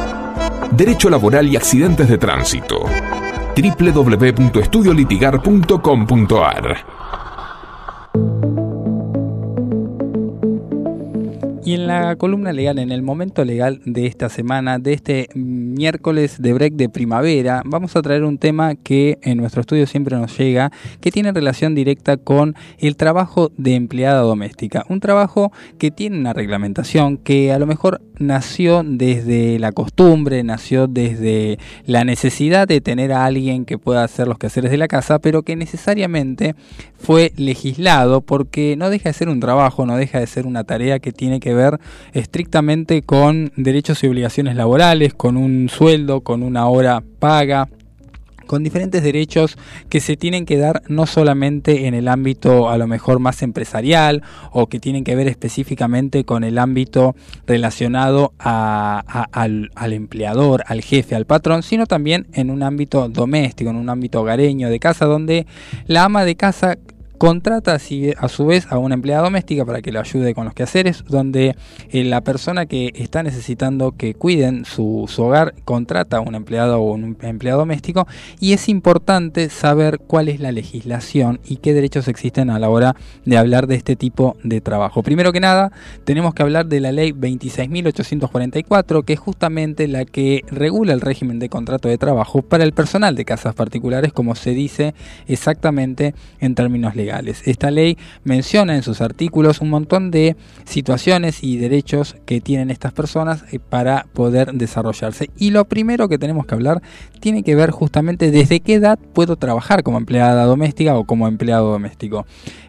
Derecho laboral y accidentes de tránsito. www.estudiolitigar.com.ar
Y en la columna legal, en el momento legal de esta semana, de este miércoles de break de primavera, vamos a traer un tema que en nuestro estudio siempre nos llega, que tiene relación directa con el trabajo de empleada doméstica. Un trabajo que tiene una reglamentación que a lo mejor nació desde la costumbre, nació desde la necesidad de tener a alguien que pueda hacer los quehaceres de la casa, pero que necesariamente fue legislado porque no deja de ser un trabajo, no deja de ser una tarea que tiene que ver estrictamente con derechos y obligaciones laborales, con un sueldo, con una hora paga, con diferentes derechos que se tienen que dar no solamente en el ámbito a lo mejor más empresarial o que tienen que ver específicamente con el ámbito relacionado al empleador, al jefe, al patrón, sino también en un ámbito doméstico, en un ámbito hogareño de casa donde la ama de casa contrata a su vez a una empleada doméstica para que lo ayude con los quehaceres, donde eh, la persona que está necesitando que cuiden su, su hogar contrata a un empleado o un empleado doméstico y es importante saber cuál es la legislación y qué derechos existen a la hora de hablar de este tipo de trabajo. Primero que nada, tenemos que hablar de la ley 26.844, que es justamente la que regula el régimen de contrato de trabajo para el personal de casas particulares, como se dice exactamente en términos legales. Esta ley menciona en sus artículos un montón de situaciones y derechos que tienen estas personas eh, para poder desarrollarse. Y lo primero que tenemos que hablar tiene que ver justamente desde qué edad puedo trabajar como empleada doméstica o como empleado doméstico.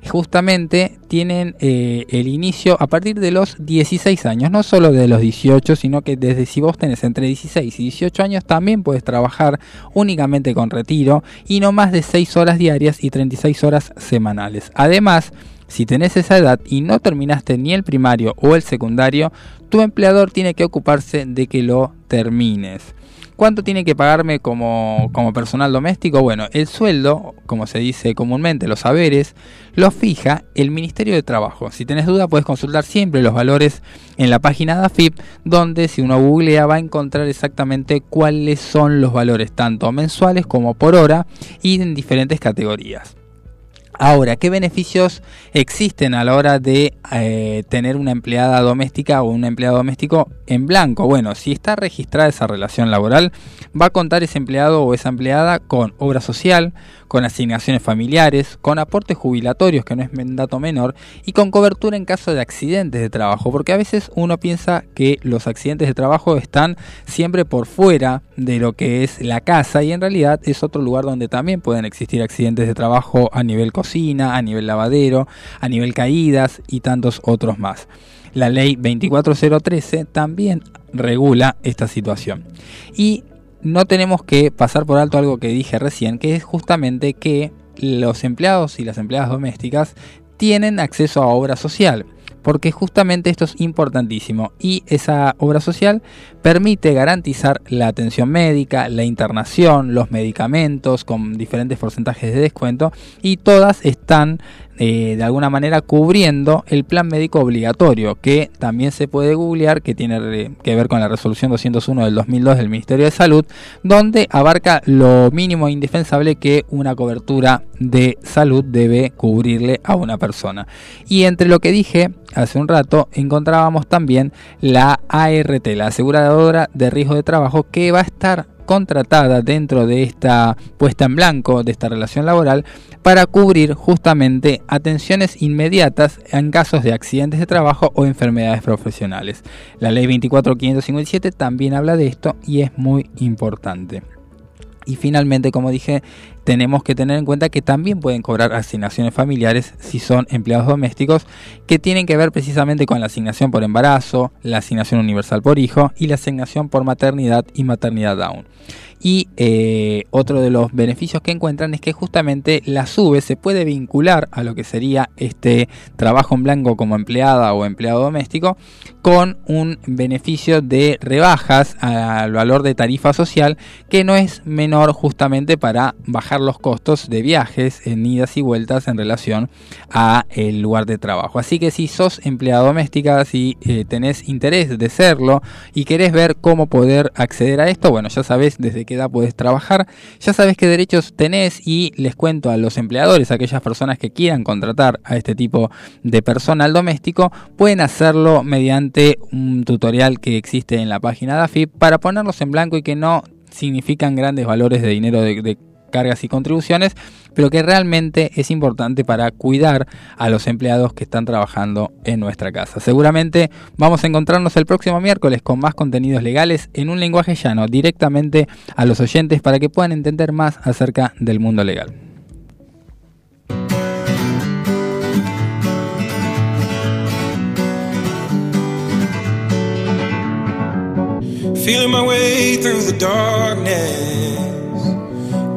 Justamente tienen eh, el inicio a partir de los 16 años, no solo de los 18, sino que desde si vos tenés entre 16 y 18 años también puedes trabajar únicamente con retiro y no más de 6 horas diarias y 36 horas semanales. Además, si tenés esa edad y no terminaste ni el primario o el secundario, tu empleador tiene que ocuparse de que lo termines. ¿Cuánto tiene que pagarme como, como personal doméstico? Bueno, el sueldo, como se dice comúnmente, los saberes, lo fija el Ministerio de Trabajo. Si tenés duda, puedes consultar siempre los valores en la página de AFIP, donde si uno googlea va a encontrar exactamente cuáles son los valores, tanto mensuales como por hora y en diferentes categorías. Ahora, ¿qué beneficios existen a la hora de eh, tener una empleada doméstica o un empleado doméstico en blanco? Bueno, si está registrada esa relación laboral, va a contar ese empleado o esa empleada con obra social, con asignaciones familiares, con aportes jubilatorios, que no es dato menor, y con cobertura en caso de accidentes de trabajo, porque a veces uno piensa que los accidentes de trabajo están siempre por fuera de lo que es la casa y en realidad es otro lugar donde también pueden existir accidentes de trabajo a nivel a nivel lavadero, a nivel caídas y tantos otros más. La ley 24013 también regula esta situación. Y no tenemos que pasar por alto algo que dije recién, que es justamente que los empleados y las empleadas domésticas tienen acceso a obra social, porque justamente esto es importantísimo y esa obra social permite garantizar la atención médica, la internación, los medicamentos con diferentes porcentajes de descuento y todas están eh, de alguna manera cubriendo el plan médico obligatorio, que también se puede googlear, que tiene que ver con la resolución 201 del 2002 del Ministerio de Salud, donde abarca lo mínimo e indispensable que una cobertura de salud debe cubrirle a una persona. Y entre lo que dije hace un rato, encontrábamos también la ART, la aseguradora de riesgo de trabajo, que va a estar contratada dentro de esta puesta en blanco de esta relación laboral para cubrir justamente atenciones inmediatas en casos de accidentes de trabajo o enfermedades profesionales. La ley 24557 también habla de esto y es muy importante. Y finalmente, como dije, tenemos que tener en cuenta que también pueden cobrar asignaciones familiares si son empleados domésticos que tienen que ver precisamente con la asignación por embarazo, la asignación universal por hijo y la asignación por maternidad y maternidad down. Y eh, otro de los beneficios que encuentran es que justamente la SUBE se puede vincular a lo que sería este trabajo en blanco como empleada o empleado doméstico con un beneficio de rebajas al valor de tarifa social que no es menor justamente para bajar los costos de viajes en idas y vueltas en relación a el lugar de trabajo. Así que si sos empleada doméstica, si eh, tenés interés de serlo y querés ver cómo poder acceder a esto, bueno, ya sabes desde qué edad puedes trabajar, ya sabes qué derechos tenés y les cuento a los empleadores, a aquellas personas que quieran contratar a este tipo de personal doméstico, pueden hacerlo mediante un tutorial que existe en la página de AFIP para ponerlos en blanco y que no significan grandes valores de dinero de cargas y contribuciones, pero que realmente es importante para cuidar a los empleados que están trabajando en nuestra casa. Seguramente vamos a encontrarnos el próximo miércoles con más contenidos legales en un lenguaje llano directamente a los oyentes para que puedan entender más acerca del mundo legal.
Feeling my way through the darkness,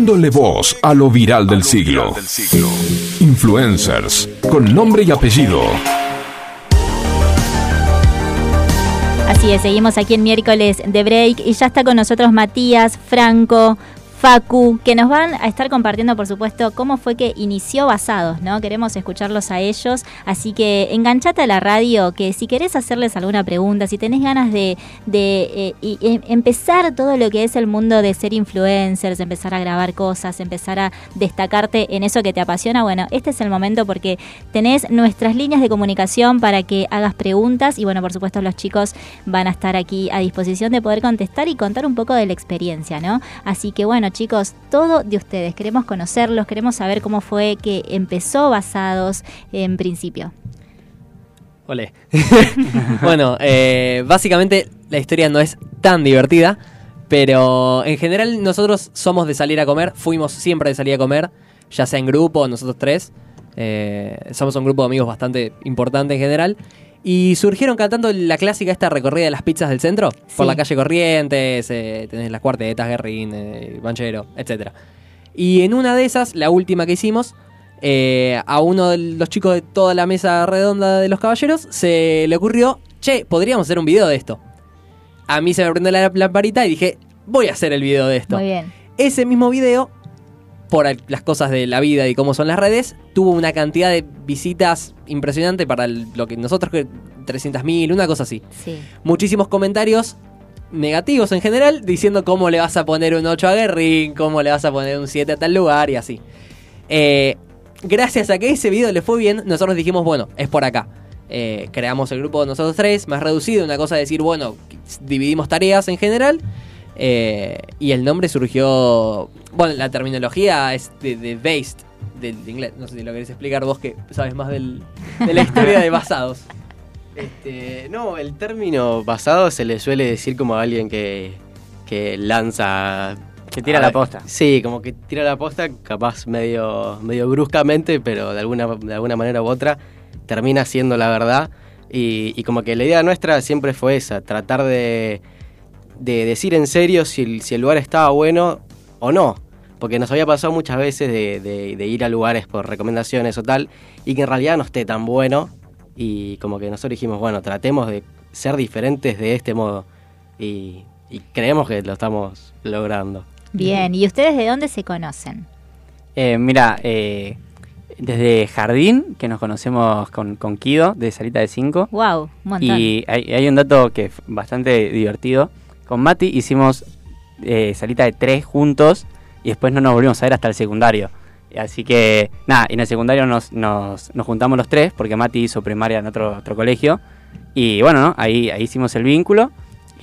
Poniéndole voz a lo viral del siglo. Influencers, con nombre y apellido.
Así es, seguimos aquí en miércoles de break y ya está con nosotros Matías, Franco, Facu, que nos van a estar compartiendo, por supuesto, cómo fue que inició Basados, ¿no? Queremos escucharlos a ellos, así que enganchate a la radio, que si querés hacerles alguna pregunta, si tenés ganas de, de eh, y empezar todo lo que es el mundo de ser influencers, empezar a grabar cosas, empezar a destacarte en eso que te apasiona, bueno, este es el momento porque tenés nuestras líneas de comunicación para que hagas preguntas y bueno, por supuesto los chicos van a estar aquí a disposición de poder contestar y contar un poco de la experiencia, ¿no? Así que bueno, chicos, todo de ustedes, queremos conocerlos, queremos saber cómo fue que empezó Basados en principio.
Ole. bueno, eh, básicamente la historia no es tan divertida, pero en general nosotros somos de salir a comer, fuimos siempre de salir a comer, ya sea en grupo, nosotros tres. Eh, somos un grupo de amigos bastante importante en general. Y surgieron cantando la clásica esta recorrida de las pizzas del centro, por la calle Corrientes, eh, tenés las cuartetas, Guerrín, eh, Banchero, etc. Y en una de esas, la última que hicimos, eh, a uno de los chicos de toda la mesa redonda de los caballeros se le ocurrió, che, podríamos hacer un video de esto. A mí se me prendió la lamparita y dije, voy a hacer el video de esto.
Muy bien.
Ese mismo video, por las cosas de la vida y cómo son las redes, tuvo una cantidad de visitas impresionante para el- lo que nosotros, que 300.000, una cosa así.
Sí.
Muchísimos comentarios negativos en general, diciendo cómo le vas a poner un 8 a Guerrín, cómo le vas a poner un 7 a tal lugar y así. Eh, gracias a que ese video le fue bien, nosotros dijimos, bueno, es por acá. Eh, creamos el grupo de nosotros tres, más reducido, una cosa de decir, bueno, dividimos tareas en general. eh, y el nombre surgió. Bueno, la terminología es de, de based, del de inglés. No sé si lo querés explicar vos que sabes más del- de la historia de basados.
Este, no, el término basado se le suele decir como a alguien que, que lanza.
Que tira la posta.
Sí, como que tira la posta, capaz medio, medio bruscamente, pero de alguna, de alguna manera u otra termina siendo la verdad. Y, y como que la idea nuestra siempre fue esa, tratar de, de decir en serio si el, si el lugar estaba bueno o no. Porque nos había pasado muchas veces de, de- de ir a lugares por recomendaciones o tal, y que en realidad no esté tan bueno. Y como que nosotros dijimos, bueno, tratemos de ser diferentes de este modo. Y, y creemos que lo estamos logrando.
Bien, ¿y ustedes de dónde se conocen?
Eh, mira, eh, desde Jardín, que nos conocemos con, con Kido, de Salita de 5.
Wow, un montón.
Y hay, hay un dato que es bastante divertido. Con Mati hicimos eh, Salita de 3 juntos y después no nos volvimos a ver hasta el secundario. Así que, nada, y en el secundario nos, nos, nos juntamos los tres, porque Mati hizo primaria en otro, otro colegio. Y bueno, ¿no? ahí, ahí hicimos el vínculo.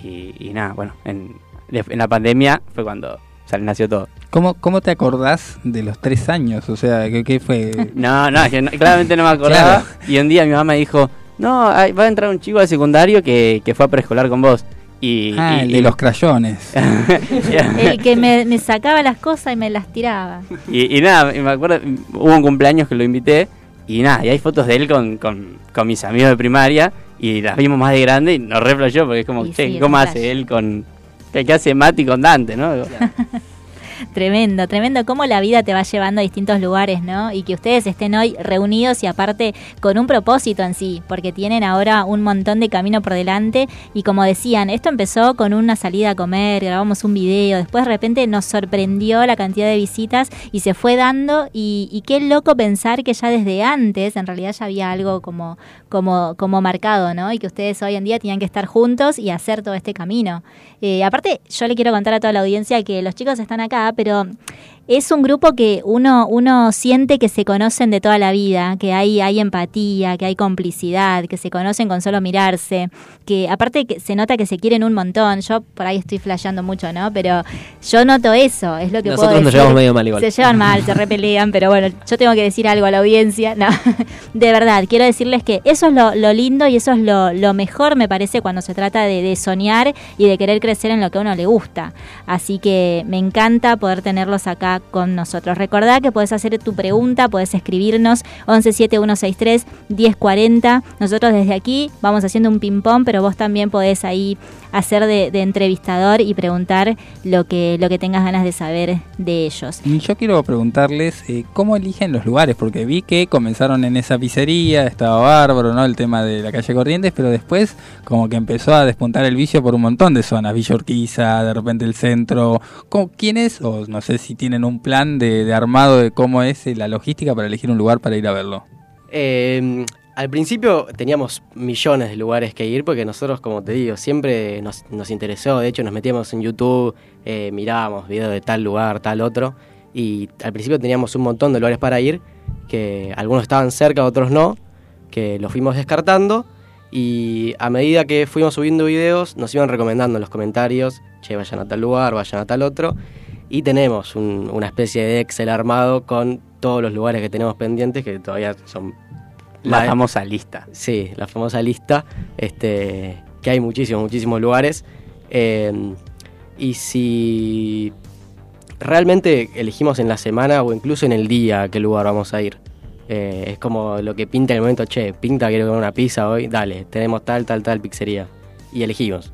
Y, y nada, bueno, en, en la pandemia fue cuando sal- nació todo.
¿Cómo, ¿Cómo te acordás de los tres años? O sea, ¿qué, qué fue?
No, no, es que no- claramente no me acordaba. Y un día mi mamá dijo, no, va a entrar un chico al secundario que, que fue a preescolar con vos. Y,
Ah,
y-
el de
y-
los crayones.
El que me, me sacaba las cosas y me las tiraba.
Y, y nada, me acuerdo, hubo un cumpleaños que lo invité y nada, y hay fotos de él con, con, con mis amigos de primaria y las vimos más de grande y nos reflejó porque es como,
Y
che,
sí,
¿cómo hace él con... ¿Qué, qué hace Mati con Dante, no?
Tremendo, tremendo cómo la vida te va llevando a distintos lugares, ¿no? Y que ustedes estén hoy reunidos y aparte con un propósito en sí, porque tienen ahora un montón de camino por delante y como decían, esto empezó con una salida a comer, grabamos un video, después de repente nos sorprendió la cantidad de visitas y se fue dando y, y qué loco pensar que ya desde antes en realidad ya había algo como, como, como marcado, ¿no? Y que ustedes hoy en día tenían que estar juntos y hacer todo este camino. Eh, aparte, yo le quiero contar a toda la audiencia que los chicos están acá, pero es un grupo que uno, uno siente que se conocen de toda la vida, que hay, hay empatía, que hay complicidad, que se conocen con solo mirarse, que aparte que se nota que se quieren un montón. Yo por ahí estoy flasheando mucho, ¿no? Pero yo noto eso, es lo que
Nosotros
puedo
nos
decir.
llevamos medio mal igual.
Se llevan mal, se repelean, pero bueno, yo tengo que decir algo a la audiencia. No, de verdad, quiero decirles que eso es lo, lo lindo y eso es lo, lo mejor, me parece, cuando se trata de, de soñar y de querer crecer en lo que a uno le gusta. Así que me encanta poder tenerlos acá con nosotros. Recordá que puedes hacer tu pregunta, puedes escribirnos 117163-1040. Nosotros desde aquí vamos haciendo un ping-pong, pero vos también podés ahí hacer de, entrevistador y preguntar lo que, lo que tengas ganas de saber de ellos.
Y yo quiero preguntarles eh, cómo eligen los lugares, porque vi que comenzaron en esa pizzería, estaba bárbaro, ¿no? El tema de la calle Corrientes, pero después como que empezó a despuntar el vicio por un montón de zonas, Villa Urquiza, de repente el centro. ¿Cómo- ¿Quién es? O no sé si tienen un plan de, armado de cómo es eh, la logística para elegir un lugar para ir a verlo.
Eh, al principio teníamos millones de lugares que ir porque nosotros, como te digo, siempre nos, nos interesó. De hecho, nos metíamos en YouTube, eh, mirábamos videos de tal lugar, tal otro. Y al principio teníamos un montón de lugares para ir, que algunos estaban cerca, otros no, que los fuimos descartando. Y a medida que fuimos subiendo videos, nos iban recomendando en los comentarios, che, vayan a tal lugar, vayan a tal otro. Y tenemos un- una especie de Excel armado con todos los lugares que tenemos pendientes, que todavía son...
La famosa lista.
Sí, la famosa lista, este, que hay muchísimos, muchísimos lugares. Eh, y si realmente elegimos en la semana o incluso en el día a qué lugar vamos a ir. Eh, es como lo que pinta en el momento, che, pinta, quiero comer una pizza hoy, dale, tenemos tal, tal, tal pizzería. Y elegimos.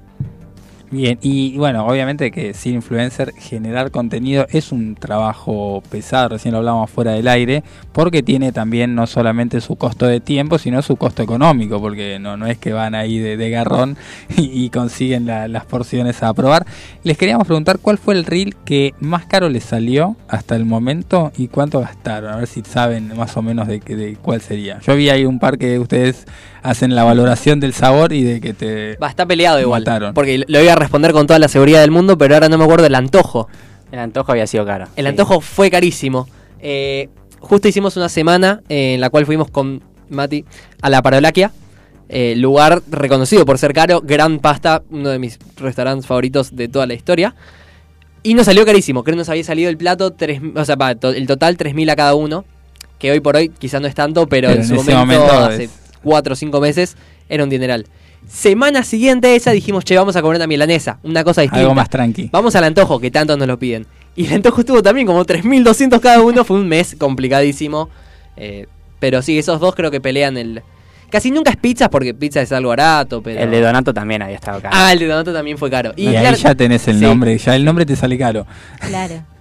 Bien, y bueno, obviamente que ser influencer, generar contenido es un trabajo pesado, recién lo hablábamos fuera del aire, porque tiene también no solamente su costo de tiempo, sino su costo económico, porque no, no es que van ahí de, de garrón y, y consiguen la- las porciones a probar. Les queríamos preguntar cuál fue el reel que más caro les salió hasta el momento y cuánto gastaron, a ver si saben más o menos de, de cuál sería. Yo vi ahí un par que ustedes hacen la valoración del sabor y de que te...
Va, está peleado igual.
Mataron.
Porque lo iba a responder con toda la seguridad del mundo, pero ahora no me acuerdo del antojo.
El antojo había sido caro.
El
sí.
antojo fue carísimo. Eh, justo hicimos una semana en la cual fuimos con Mati a la Parolaquia. eh, lugar reconocido por ser caro, Gran Pasta, uno de mis restaurantes favoritos de toda la historia. Y nos salió carísimo, creo que nos había salido el plato, tres, o sea, pa, to- el total 3.000 a cada uno, que hoy por hoy quizás no es tanto, pero,
Pero
en
en
su momento,
momento
hace
es-
4 o 5 meses, era un dineral. Semana siguiente a esa dijimos, che, vamos a comer una milanesa, una cosa distinta.
Algo más tranqui.
Vamos al antojo, que tanto nos lo piden. Y el antojo estuvo también como 3.200 cada uno, fue un mes complicadísimo. eh, pero sí, esos dos creo que pelean el... Casi nunca es pizza porque pizza es algo barato, pero...
El de Donato también había estado caro.
Ah, el de Donato también fue caro.
Y, ahí
claro-
ya tenés el
sí.
nombre, ya el nombre te sale caro.
Claro.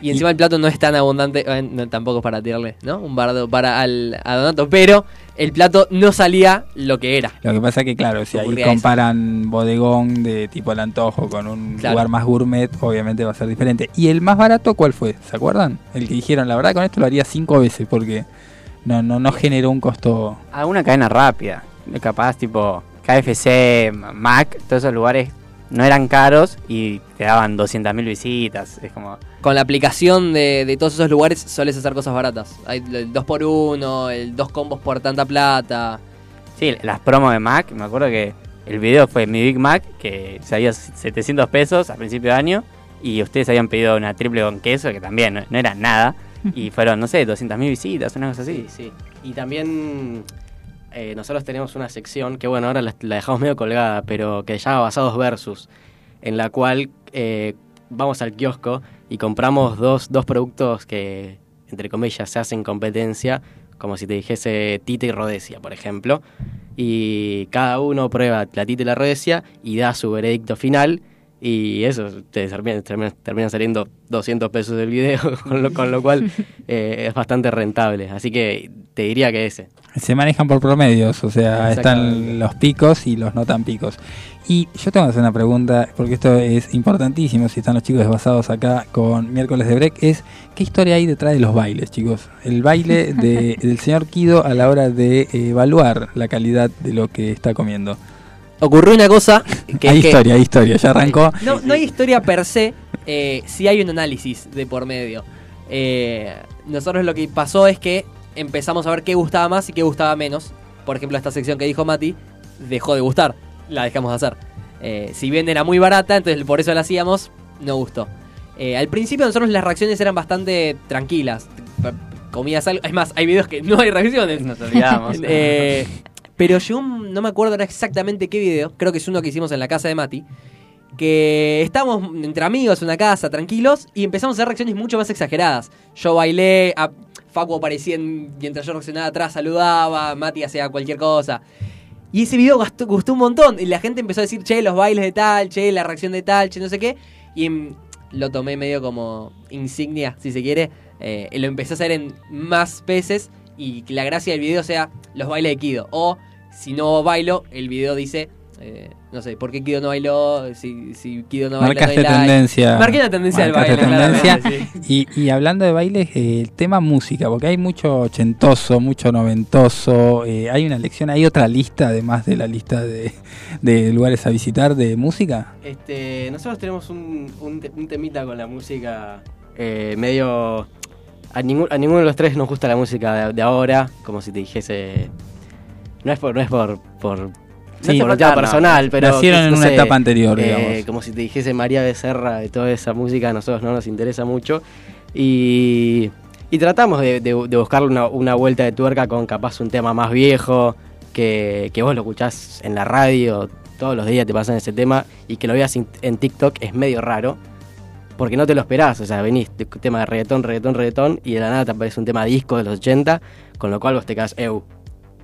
Y encima el plato no es tan abundante, eh, no, tampoco es para tirarle, ¿no? Un bardo para al, a Donato, pero el plato no salía lo que era.
Lo que pasa que, claro, si ahí
eso.
comparan bodegón de tipo el antojo con un
Claro.
lugar más gourmet, obviamente va a ser diferente. ¿Y el más barato cuál fue? ¿Se acuerdan? El que dijeron, la verdad con esto lo haría cinco veces porque no, no, no generó un costo...
Alguna cadena rápida. Capaz tipo KFC, Mac, todos esos lugares no eran caros y te daban 200.000 visitas. Es como.
Con la aplicación de, de todos esos lugares solés hacer cosas baratas. Hay el 2x1, el 2 combos por tanta plata.
Sí, las promos de Mac, me acuerdo que el video fue mi Big Mac, que salía 700 pesos a principio de año, y ustedes habían pedido una triple con queso, que también no, no era nada, y fueron, no sé, 200.000 visitas, una cosa así.
Sí, sí. Y también eh, nosotros tenemos una sección que, bueno, ahora la, la dejamos medio colgada, pero que se llama Basados Versus, en la cual eh, vamos al kiosco y compramos dos, dos productos que, entre comillas, se hacen competencia, como si te dijese Tita y Rodesia, por ejemplo. Y cada uno prueba la Tita y la Rodesia y da su veredicto final. Y eso, te termina, termina- termina saliendo 200 pesos del video, con lo, con lo cual eh, es bastante rentable. Así que te diría que ese.
Se manejan por promedios, o sea, están los picos y los no tan picos. Y yo tengo que hacer una pregunta, porque esto es importantísimo, si están los chicos desbasados acá con miércoles de break, es ¿qué historia hay detrás de los bailes, chicos? El baile de- del señor Kido a la hora de evaluar la calidad de lo que está comiendo.
Ocurrió una cosa que
hay
es que-
historia, hay historia, ya arrancó.
No, no hay historia per se, eh, sí hay un análisis de por medio. Eh, nosotros lo que pasó es que empezamos a ver qué gustaba más y qué gustaba menos. Por ejemplo, esta sección que dijo Mati dejó de gustar, la dejamos de hacer. Eh, si bien era muy barata, entonces por eso la hacíamos, no gustó. Eh, al principio nosotros las reacciones eran bastante tranquilas. Comías algo, es más, hay videos que no hay reacciones.
Nos olvidamos.
Eh, pero yo no me acuerdo exactamente qué video, creo que es uno que hicimos en la casa de Mati, que estábamos entre amigos en una casa, tranquilos, y empezamos a hacer reacciones mucho más exageradas. Yo bailé, a Facu aparecía en- mientras yo reaccionaba atrás, saludaba, Mati hacía cualquier cosa. Y ese video gustó un montón, y la gente empezó a decir, che, los bailes de tal, che, la reacción de tal, che, no sé qué, y lo tomé medio como insignia, si se quiere, eh, y lo empecé a hacer en más veces, y que la gracia del video sea los bailes de Kido, o si no bailo, el video dice, eh, no sé, ¿por qué Kido no bailó? Si, si Kido no baila, no hay
Marcaste tendencia.
Marqué la tendencia del
marcaste
baile,
tendencia.
sí.
Y, y hablando de bailes, eh, el tema música, porque hay mucho ochentoso, mucho noventoso. eh, hay una lección, hay otra lista, además de la lista de, de lugares a visitar de música.
Este, nosotros tenemos un, un, te- un temita con la música eh, medio... A, ningún- a ninguno de los tres nos gusta la música de, de ahora, como si te dijese... No es por... No es por, por
Sí,
por
no,
un tema
no.
personal, pero...
Nacieron en
no
una
sé,
etapa anterior,
eh,
digamos.
Como si te dijese María Becerra de toda esa música, a nosotros no nos interesa mucho. Y, y tratamos de, de- de buscarle una, una vuelta de tuerca con capaz un tema más viejo, que, que vos lo escuchás en la radio, todos los días te pasan ese tema, y que lo veas en, en TikTok es medio raro, porque no te lo esperás, o sea, venís, de- tema de reggaetón, reggaetón, reggaetón, y de la nada te aparece un tema disco de los 80, con lo cual vos te quedás, eu,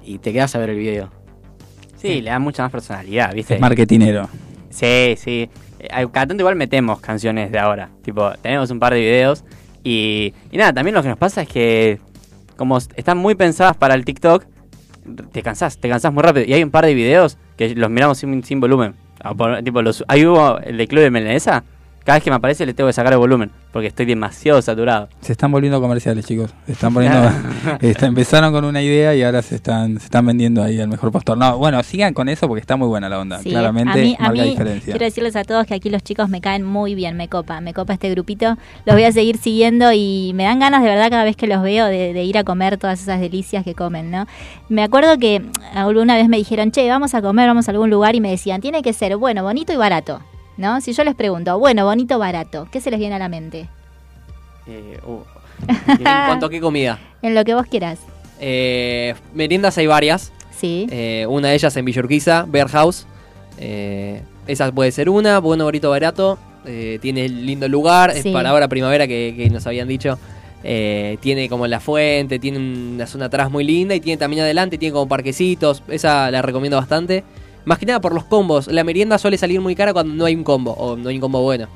y te quedás a ver el video.
Sí, le da mucha más personalidad, ¿viste?
Es marketinero.
Sí, sí. Eh, Cada tanto igual metemos canciones de ahora. Tipo, tenemos un par de videos. Y, y nada, también lo que nos pasa es que, como están muy pensadas para el TikTok, te cansás, te cansás muy rápido. Y hay un par de videos que los miramos sin, sin volumen. Por- tipo, los, ahí hubo el de Club de Melenesa. Cada vez que me aparece le tengo que sacar el volumen. Porque estoy demasiado saturado.
Se están volviendo comerciales, chicos. Se están poniendo. está- empezaron con una idea y ahora se están, se están vendiendo ahí al mejor postor. No, bueno, sigan con eso porque está muy buena la onda.
Sí,
Claramente
a mí, a
marca
mí
diferencia.
quiero decirles a todos que aquí los chicos me caen muy bien, me copa, me copa este grupito. Los voy a seguir siguiendo y me dan ganas de verdad cada vez que los veo de, de ir a comer todas esas delicias que comen, ¿no? Me acuerdo que alguna vez me dijeron, che, vamos a comer, vamos a algún lugar y me decían, tiene que ser bueno, bonito y barato, ¿no? Si yo les pregunto, bueno, bonito, barato, ¿qué se les viene a la mente?
Eh, uh. ¿En cuanto a qué comida?
En lo que vos quieras.
Eh, meriendas hay varias.
Sí.
Eh, una de ellas en Villurquiza, Bear House. Eh, esa puede ser una, bueno, bonito, barato. Eh, tiene lindo lugar, es para ahora primavera que, que nos habían dicho. Eh, tiene como la fuente, tiene una zona atrás muy linda y tiene también adelante, tiene como parquecitos. Esa la recomiendo bastante. Más que nada por los combos. La merienda suele salir muy cara cuando no hay un combo o no hay un combo bueno.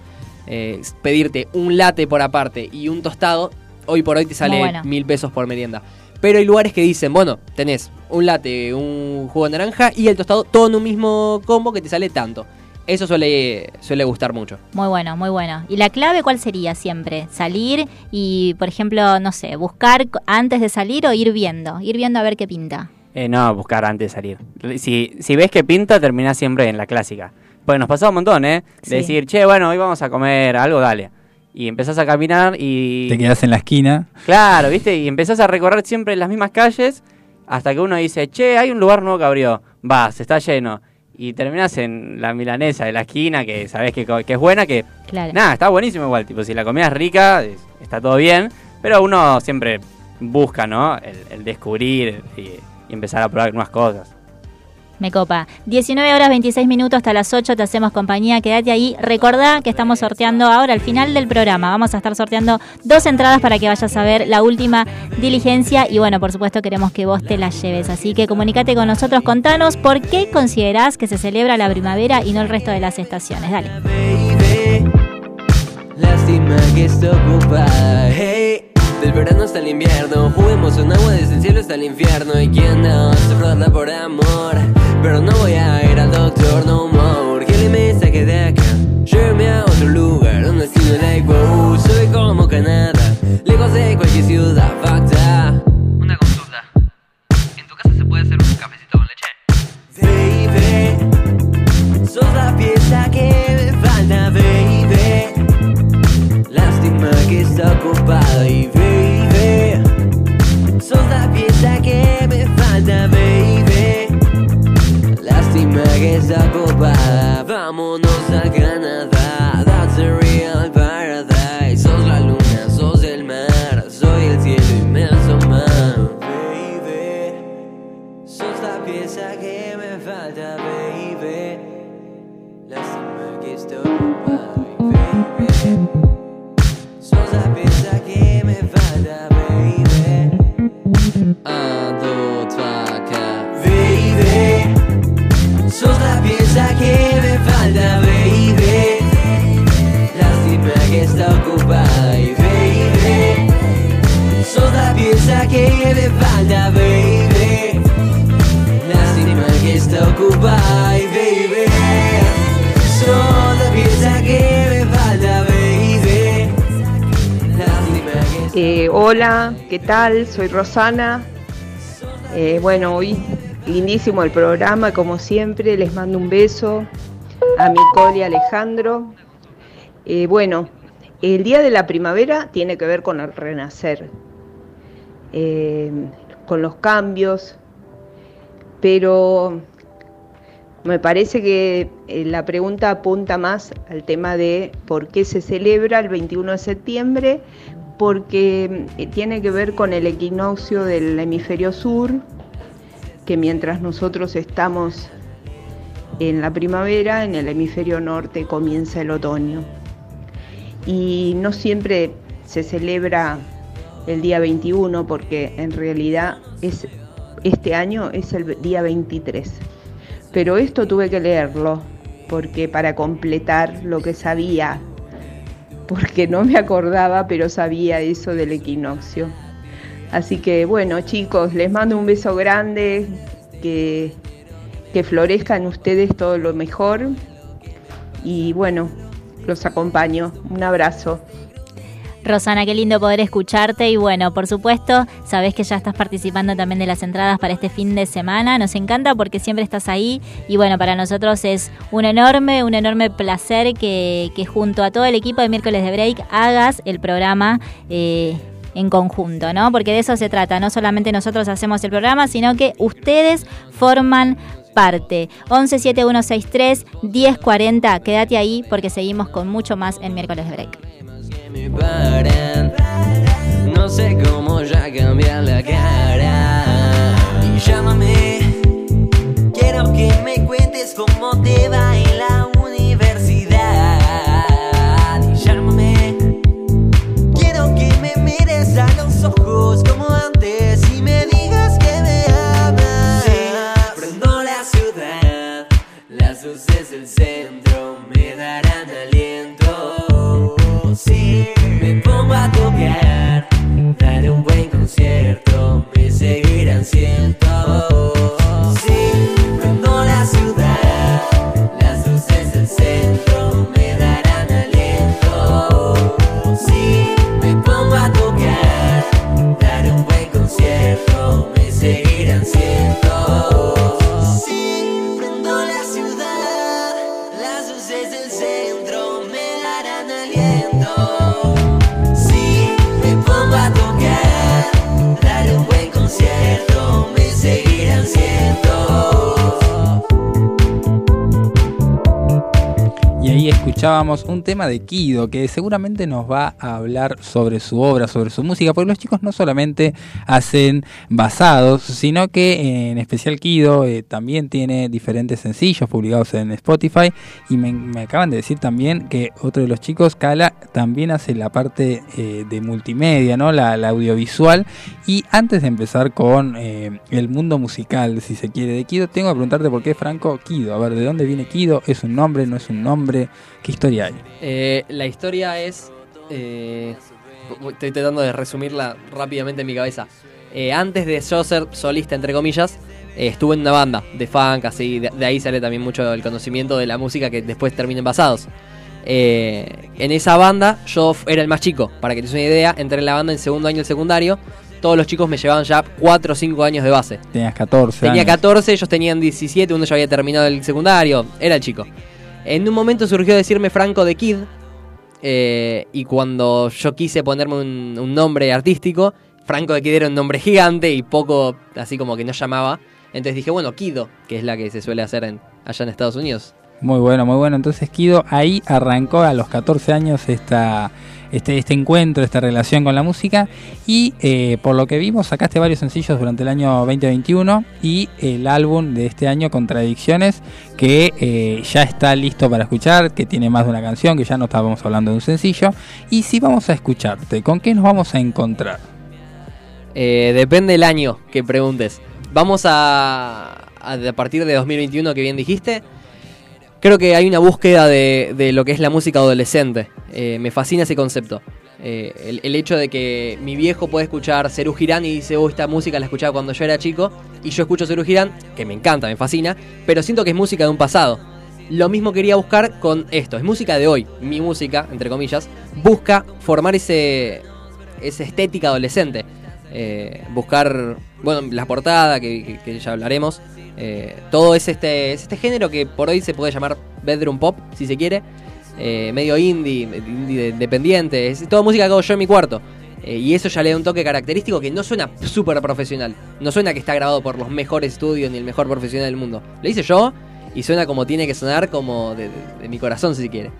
Eh, pedirte un latte por aparte y un tostado, hoy por hoy te sale
bueno.
mil pesos por merienda. Pero hay lugares que dicen, bueno, tenés un latte, un jugo de naranja y el tostado todo en un mismo combo que te sale tanto. Eso suele, suele gustar mucho.
Muy bueno, muy bueno. ¿Y la clave cuál sería siempre? Salir y, por ejemplo, no sé, buscar antes de salir o ir viendo, ir viendo a ver qué pinta.
Eh, no, buscar antes de salir. Si, si ves que pinta, terminás siempre en la clásica. Pues nos pasaba un montón, ¿eh? De
Sí.
decir, che, bueno, hoy vamos a comer algo, dale. Y empezás a caminar y...
Te quedas en la esquina.
Claro, ¿viste? Y empezás a recorrer siempre las mismas calles hasta que uno dice, che, hay un lugar nuevo que abrió. Vas, está lleno. Y terminás en la milanesa de la esquina, que sabés que, que es buena, que...
Claro.
Nada, está buenísimo igual. Tipo, si la comida es rica, es- está todo bien. Pero uno siempre busca, ¿no? El, el descubrir y, y empezar a probar nuevas cosas.
Me copa. 19 horas 26 minutos hasta las 8 te hacemos compañía. Quédate ahí. Recordá que estamos sorteando ahora al final del programa. Vamos a estar sorteando dos entradas para que vayas a ver la última diligencia. Y bueno, por supuesto queremos que vos te la lleves. Así que comunícate con nosotros. Contanos por qué considerás que se celebra la primavera y no el resto de las estaciones. Dale.
Lástima que está ocupada. Hey, del verano hasta el invierno. Juguemos un agua desde el cielo hasta el infierno. Y quien no sufrirla por amor. Pero no voy a ir al doctor no more. Que le me saque de acá. Lléveme a otro lugar. Un destino like wow. Soy como Canadá. Lejos de cualquier ciudad. Facta. Una consulta. ¿En tu casa se puede hacer un cafecito con leche? Baby. Sos la pieza que Lástima que está ocupada y baby. La pieza que me falta, baby. Lástima que está ocupada Vámonos a Canadá. That's a real que me falta, baby. Lástima que está ocupada, y baby. Sos la pieza que me falta, baby. Lástima que está ocupada, y baby. Sos la pieza que me falta, baby. Lástima que
Eh, hola, ¿qué tal? Soy Rosana. Eh, bueno, hoy lindísimo el programa, como siempre. Les mando un beso a Nicole y Alejandro. Eh, bueno, el día de la primavera tiene que ver con el renacer, eh, con los cambios, pero me parece que eh, la pregunta apunta más al tema de por qué se celebra el 21 de septiembre, porque tiene que ver con el equinoccio del hemisferio sur, que mientras nosotros estamos en la primavera, en el hemisferio norte comienza el otoño. Y no siempre se celebra el día 21 porque en realidad es, este año es el día 23. Pero esto tuve que leerlo porque para completar lo que sabía, porque no me acordaba, pero sabía eso del equinoccio. Así que bueno, chicos, les mando un beso grande, que, que florezcan ustedes todo lo mejor y bueno, los acompaño. Un abrazo.
Rosana, qué lindo poder escucharte y bueno, por supuesto, sabes que ya estás participando también de las entradas para este fin de semana. Nos encanta porque siempre estás ahí y bueno, para nosotros es un enorme, un enorme placer que, que junto a todo el equipo de miércoles de break hagas el programa. eh, en conjunto, ¿no? Porque de eso se trata, no solamente nosotros hacemos el programa, sino que ustedes forman parte. 117163 1040, quédate ahí porque seguimos con mucho más en miércoles de break.
No sé cómo ya cambiar la cara. Llámame. Quiero que me cuentes cómo te va la me pongo a tocar, daré un buen concierto, me seguirán siendo.
Escuchábamos un tema de Kido que seguramente nos va a hablar sobre su obra, sobre su música, porque los chicos no solamente hacen basados, sino que eh, en especial Kido eh, también tiene diferentes sencillos publicados en Spotify y me, acaban de decir también que otro de los chicos, Kala, también hace la parte eh, de multimedia, ¿no? La, audiovisual. Y antes de empezar con el mundo musical, si se quiere, de Kido, tengo que preguntarte por qué Franco Kido. A ver, ¿de dónde viene Kido? ¿Es un nombre? ¿No es un nombre? ¿Qué historia hay?
Eh, la historia es. eh, estoy tratando de resumirla rápidamente en mi cabeza. Eh, antes de yo ser solista, entre comillas, estuve en una banda de funk, así. De, de ahí sale también mucho el conocimiento de la música que después termina en basados. En esa banda yo era el más chico, para que te des una idea. Entré en la banda en segundo año del secundario. Todos los chicos me llevaban ya 4 o 5 años de base.
Tenías 14
Tenía
años.
14, ellos tenían 17, uno ya había terminado el secundario, era el chico. En un momento surgió decirme Franco de Kid, eh, y cuando yo quise ponerme un, nombre artístico, Franco de Kid era un nombre gigante y poco, así como que no llamaba. Entonces dije, bueno, Kido, que es la que se suele hacer en, allá en Estados Unidos.
Muy bueno, muy bueno. Entonces Kido ahí arrancó a los 14 años esta, este, este encuentro, esta relación con la música. Y eh, por lo que vimos, sacaste varios sencillos durante el año 2021 y el álbum de este año, Contradicciones, que eh, ya está listo para escuchar, que tiene más de una canción, que ya no estábamos hablando de un sencillo. Y si vamos a escucharte, ¿con qué nos vamos a encontrar?
Eh, depende del año que preguntes. Vamos a, a, a partir de 2021, que bien dijiste. Creo que hay una búsqueda de, de lo que es la música adolescente. Eh, me fascina ese concepto. Eh, el, hecho de que mi viejo puede escuchar Serú Girán y dice, oh, esta música la escuchaba cuando yo era chico. Y yo escucho Serú Girán, que me encanta, me fascina, pero siento que es música de un pasado. Lo mismo quería buscar con esto. Es música de hoy. Mi música, entre comillas, busca formar ese, esa estética adolescente. Eh, buscar, bueno, la portada, que- que ya hablaremos. Eh, todo es este, es este género que por hoy se puede llamar bedroom pop, si se quiere. Eh, medio indie, indie de- independiente. Es toda música que hago yo en mi cuarto. Eh, y eso ya le da un toque característico que no suena súper profesional. No suena que está grabado por los mejores estudios ni el mejor profesional del mundo. Lo hice yo y suena como tiene que sonar, como de, de- de mi corazón, si se quiere.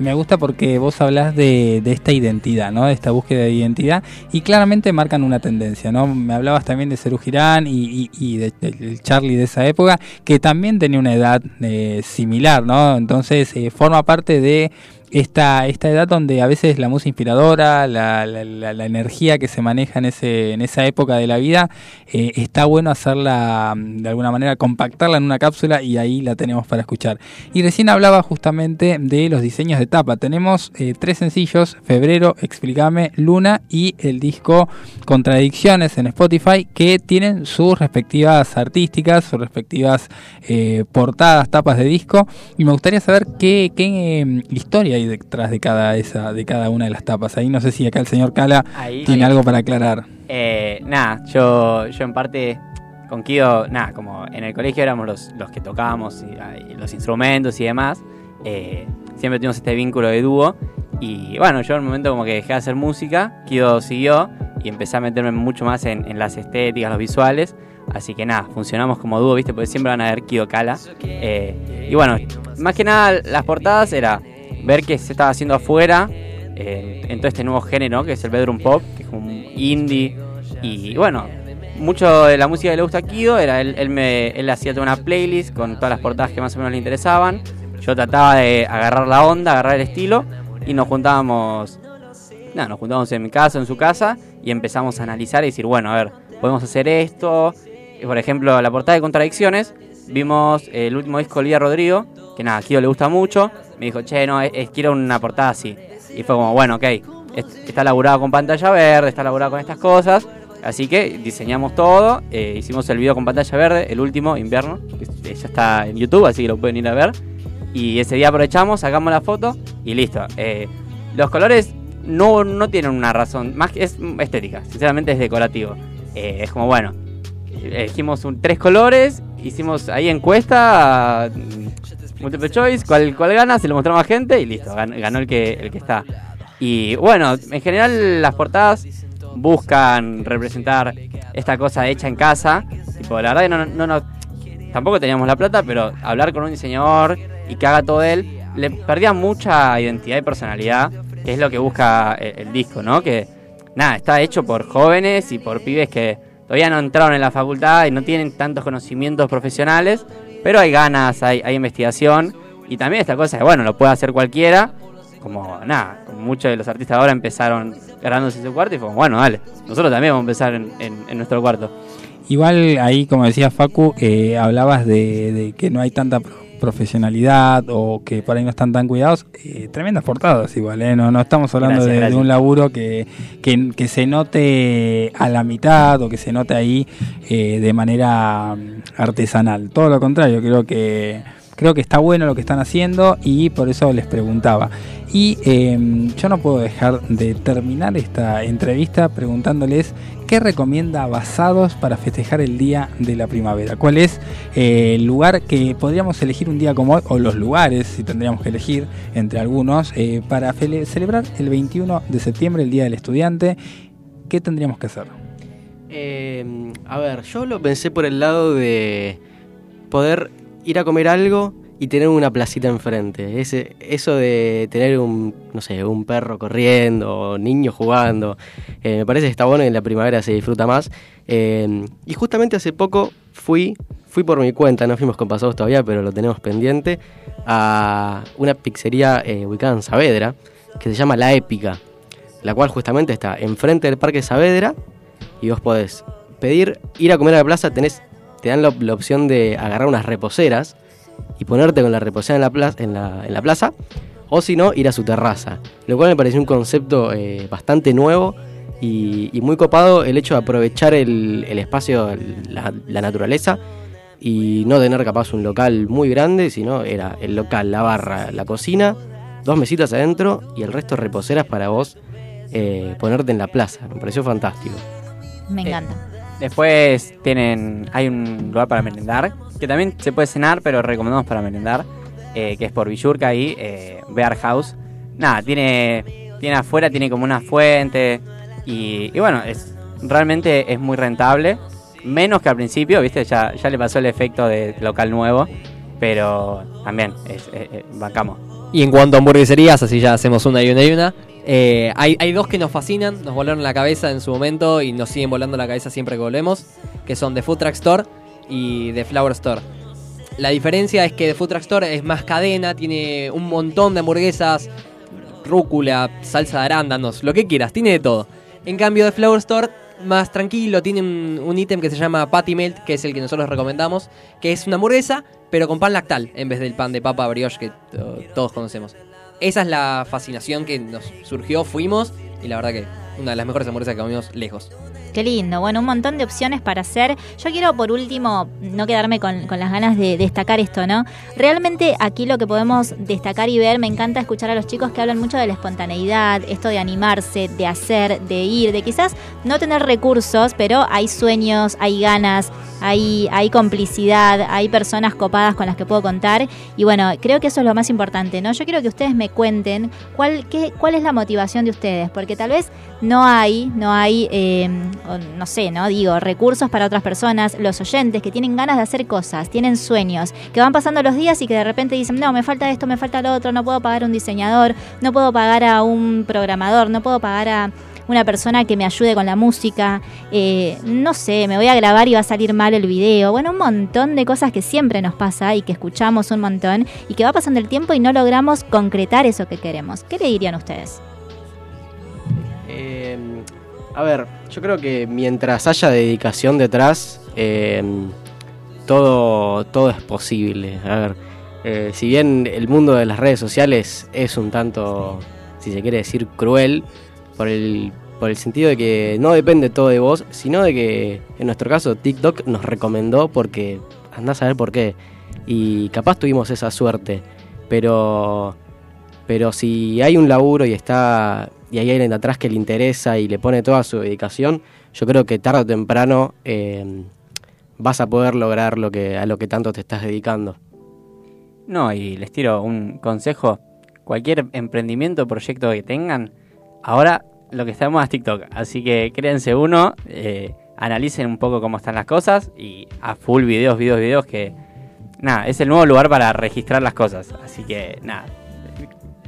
Me gusta porque vos hablas de, de esta identidad, ¿no? De esta búsqueda de identidad y claramente marcan una tendencia, ¿no? Me hablabas también de Serú Girán y, y- y de- del Charlie de esa época, que también tenía una edad eh, similar, ¿no? Entonces eh, forma parte de esta, esta edad donde a veces la música inspiradora, la, la- energía que se maneja en, ese, en esa época de la vida, eh, está bueno hacerla mm, de alguna manera, compactarla en una cápsula y ahí la tenemos para escuchar. Y recién hablaba justamente de los diseños de tapa. Tenemos eh, tres sencillos, Febrero, Explícame, Luna y el disco Contradicciones en Spotify que tienen sus respectivas artísticas, sus respectivas eh, portadas, tapas de disco. Y me gustaría saber qué, qué eh, historia hay detrás de cada, esa, de cada una de las tapas. Ahí no sé si acá el señor Cala
Ahí-
tiene
ahí.
algo para aclarar.
Eh, nada, yo, yo en parte con Kido, nada, como en el colegio éramos los, los que tocábamos y, y los instrumentos y demás, eh, siempre tuvimos este vínculo de dúo. Y bueno, yo en un momento como que dejé de hacer música, Kido siguió y empecé a meterme mucho más en, en las estéticas, los visuales. Así que nada, funcionamos como dúo, ¿viste? Porque siempre van a ver Kido Kala. Eh, y bueno, más que nada las portadas era ver qué se estaba haciendo afuera en todo este nuevo género que es el bedroom pop, que es un indie. Y bueno, mucho de la música que le gusta a Kido era él, él, me, él hacía toda una playlist con todas las portadas que más o menos le interesaban. Yo trataba de agarrar la onda, agarrar el estilo y nos juntábamos, nada, nos juntábamos en mi casa, en su casa y empezamos a analizar y decir, bueno, a ver, podemos hacer esto. Por ejemplo, la portada de Contradicciones, vimos el último disco de Olivia Rodrigo, que nada, a Kido le gusta mucho. Me dijo, che, no, quiero una portada así. Y fue como, bueno, ok, es- está elaborado con pantalla verde, está elaborado con estas cosas. Así que diseñamos todo, eh, hicimos el video con pantalla verde, el último, invierno, que ya está en YouTube, así que lo pueden ir a ver. Y ese día aprovechamos, sacamos la foto y listo. Eh, los colores no, no tienen una razón, más que es estética, sinceramente es decorativo. Eh, es como, bueno, elegimos tres colores, hicimos ahí encuesta, multiple choice, cuál, cuál gana, se lo mostramos a gente y listo, ganó, ganó el, que, el que está. Y bueno, en general las portadas buscan representar esta cosa hecha en casa. Tipo, la verdad que no, no, no- tampoco teníamos la plata, pero hablar con un diseñador y que haga todo él le perdía mucha identidad y personalidad, que es lo que busca el, el disco, ¿no? Que nada, está hecho por jóvenes y por pibes que todavía no entraron en la facultad y no tienen tantos conocimientos profesionales, pero hay ganas, hay, hay investigación y también esta cosa que, bueno, lo puede hacer cualquiera, como nada, muchos de los artistas ahora empezaron grabándose su cuarto y fue bueno, dale, nosotros también vamos a empezar en, en- en nuestro cuarto.
Igual ahí, como decía Facu, eh, hablabas de, de que no hay tanta profesionalidad o que por ahí no están tan cuidados. Eh, tremendas portadas igual, ¿eh? no, no estamos hablando
Gracias,
de, un laburo que, que, que se note a la mitad o que se note ahí eh, de manera mm, artesanal. Todo lo contrario, creo que creo que está bueno lo que están haciendo y por eso les preguntaba. Y eh, yo no puedo dejar de terminar esta entrevista preguntándoles qué recomienda Basados para festejar el Día de la Primavera. ¿Cuál es eh, el lugar que podríamos elegir un día como hoy, o los lugares, si tendríamos que elegir entre algunos, eh, para celebrar el 21 de septiembre, el Día del Estudiante? ¿Qué tendríamos que hacer?
Eh, a ver, yo lo pensé por el lado de poder ir a comer algo y tener una placita enfrente. Ese, eso de tener un, no sé, un perro corriendo, o niños jugando, eh, me parece que está bueno y en la primavera se disfruta más. Eh, y justamente hace poco fui, fui por mi cuenta, no fuimos con pasados todavía, pero lo tenemos pendiente, a una pizzería eh, ubicada en Saavedra, que se llama La Épica, la cual justamente está enfrente del Parque Saavedra y vos podés pedir, ir a comer a la plaza, tenés, te dan la, opción de agarrar unas reposeras y ponerte con la reposera en la, plaza, en la, plaza, o si no, ir a su terraza. Lo cual me pareció un concepto eh, bastante nuevo y, y muy copado el hecho de aprovechar el, espacio, la, la naturaleza y no tener capaz un local muy grande, sino era el local, la barra, la cocina, dos mesitas adentro y el resto reposeras para vos eh, ponerte en la plaza. Me pareció fantástico.
Me encanta.
Después tienen, hay un lugar para merendar, que también se puede cenar, pero recomendamos para merendar, eh, que es por Villurca ahí, eh, Bear House. Nada, tiene, tiene afuera, tiene como una fuente y, y bueno, es realmente es muy rentable, menos que al principio, viste, ya, ya le pasó el efecto de local nuevo, pero también es, eh, eh, bancamos.
Y en cuanto a hamburgueserías, así ya hacemos una y una y una. eh, hay, hay dos que nos fascinan, nos volaron la cabeza en su momento y nos siguen volando la cabeza siempre que volvemos, que son The Food Truck Store y The Flower Store. La diferencia es que The Food Truck Store es más cadena, tiene un montón de hamburguesas, rúcula, salsa de arándanos, lo que quieras, tiene de todo. En cambio, The Flower Store, más tranquilo, tiene un, ítem que se llama Patty Melt, que es el que nosotros recomendamos, que es una hamburguesa, pero con pan lactal, en vez del pan de papa brioche que to- todos conocemos. Esa es la fascinación que nos surgió, fuimos, y la verdad que una de las mejores hamburguesas que comimos lejos.
Qué lindo, bueno, un montón de opciones para hacer. Yo quiero por último no quedarme con, con las ganas de destacar esto, ¿no? Realmente aquí lo que podemos destacar y ver, me encanta escuchar a los chicos que hablan mucho de la espontaneidad, esto de animarse, de hacer, de ir, de quizás no tener recursos, pero hay sueños, hay ganas, hay, hay complicidad, hay personas copadas con las que puedo contar. Y bueno, creo que eso es lo más importante, ¿no? Yo quiero que ustedes me cuenten cuál, qué, cuál es la motivación de ustedes, porque tal vez no hay, no hay, eh, no sé, ¿no? Digo, recursos para otras personas, los oyentes que tienen ganas de hacer cosas, tienen sueños, que van pasando los días y que de repente dicen, no, me falta esto, me falta lo otro, no puedo pagar a un diseñador, no puedo pagar a un programador, no puedo pagar a una persona que me ayude con la música, eh, no sé, me voy a grabar y va a salir mal el video, bueno, un montón de cosas que siempre nos pasa y que escuchamos un montón y que va pasando el tiempo y no logramos concretar eso que queremos. ¿Qué le dirían ustedes?
Eh, a ver, yo creo que mientras haya dedicación detrás, eh, todo, todo es posible. A ver, eh, si bien el mundo de las redes sociales es un tanto, si se quiere decir, cruel, por el, por el sentido de que no depende todo de vos, sino de que en nuestro caso TikTok nos recomendó porque andás a ver por qué. Y capaz tuvimos esa suerte, pero pero si hay un laburo y está y hay alguien atrás que le interesa y le pone toda su dedicación, yo creo que tarde o temprano eh, vas a poder lograr lo que a lo que tanto te estás dedicando.
No, y les tiro un consejo. Cualquier emprendimiento o proyecto que tengan, ahora lo que moda es TikTok. Así que créense uno, eh, analicen un poco cómo están las cosas y a full videos, videos, videos que... Nada, es el nuevo lugar para registrar las cosas. Así que nada,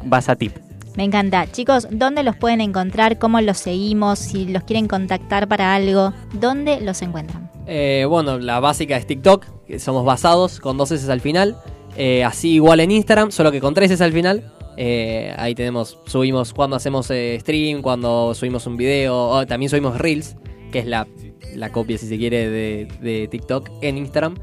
Basatip.
Me encanta. Chicos, ¿dónde los pueden encontrar? ¿Cómo los seguimos? Si los quieren contactar para algo, ¿dónde los encuentran?
Eh, bueno, la básica es TikTok, que somos basados con dos S al final. Eh, así igual en Instagram, solo que con tres S al final. Eh, ahí tenemos, subimos cuando hacemos stream, cuando subimos un video, también subimos Reels, que es la, copia, si se quiere, de, de TikTok en Instagram.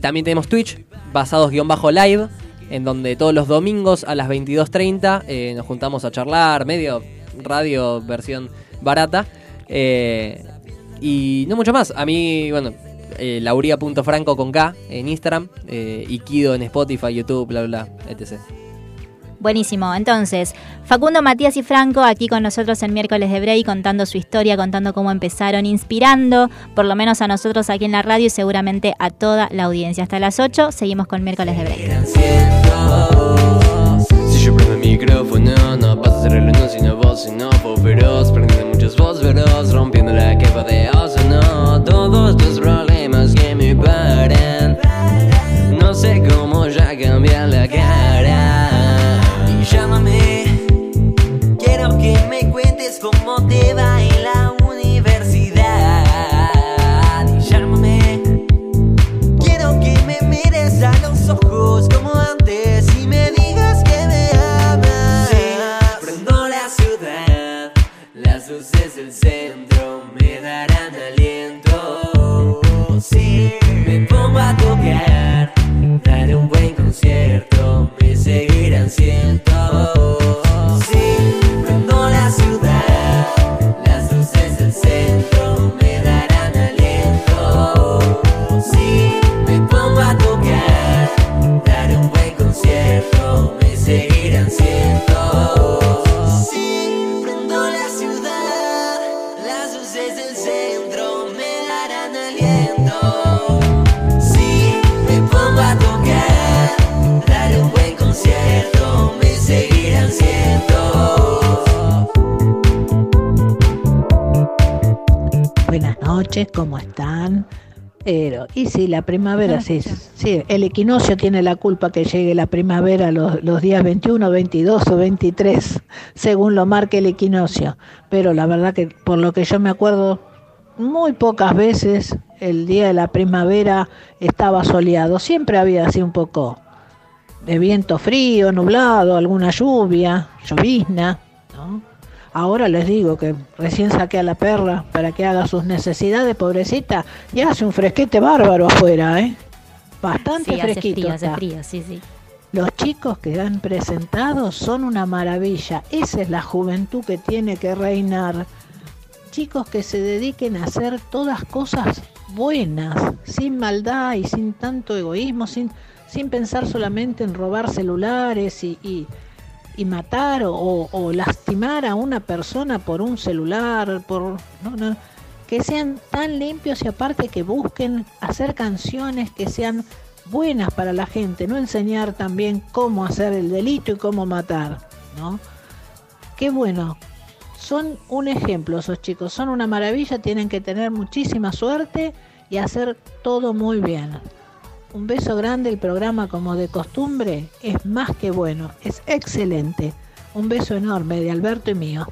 También tenemos Twitch, basados-live, en donde todos los domingos a las 22.30 eh, nos juntamos a charlar, medio radio versión barata. Eh, y no mucho más. A mí, bueno, eh, lauria.franco con K en Instagram, eh, y Kido en Spotify, YouTube, bla, bla, bla, etc.
Buenísimo. Entonces, Facundo, Matías y Franco aquí con nosotros en miércoles de Break contando su historia, contando cómo empezaron, inspirando, por lo menos a nosotros aquí en la radio y seguramente a toda la audiencia. Hasta las 8 seguimos con miércoles de Break.
Si yo prendo el micrófono, no pasa ser el sino voz, sino feroz Prende muchos fósforos, rompiendo la capa de daré un buen concierto, me seguirán siendo. Si
noches, ¿cómo están? Pero, y sí, la primavera, sí, sí, el equinoccio tiene la culpa que llegue la primavera los, los días 21, 22 o 23, según lo marque el equinoccio. Pero la verdad que por lo que yo me acuerdo, muy pocas veces el día de la primavera estaba soleado, siempre había así un poco de viento frío, nublado, alguna lluvia, llovizna, ¿no? Ahora les digo que recién saqué a la perra para que haga sus necesidades, pobrecita, y hace un fresquete bárbaro afuera, ¿eh? Bastante
Sí, hace
fresquito.
frío, hace frío, sí, sí.
Los chicos que han presentado son una maravilla. Esa es la juventud que tiene que reinar. Chicos que se dediquen a hacer todas cosas buenas, sin maldad y sin tanto egoísmo, sin, sin pensar solamente en robar celulares y, y- y matar o, o lastimar a una persona por un celular, por no, que sean tan limpios y aparte que busquen hacer canciones que sean buenas para la gente, no enseñar también cómo hacer el delito y cómo matar, ¿no? Qué bueno. Son un ejemplo esos chicos, son una maravilla, tienen que tener muchísima suerte y hacer todo muy bien. Un beso grande, el programa como de costumbre es más que bueno, es excelente. Un beso enorme de Alberto y mío.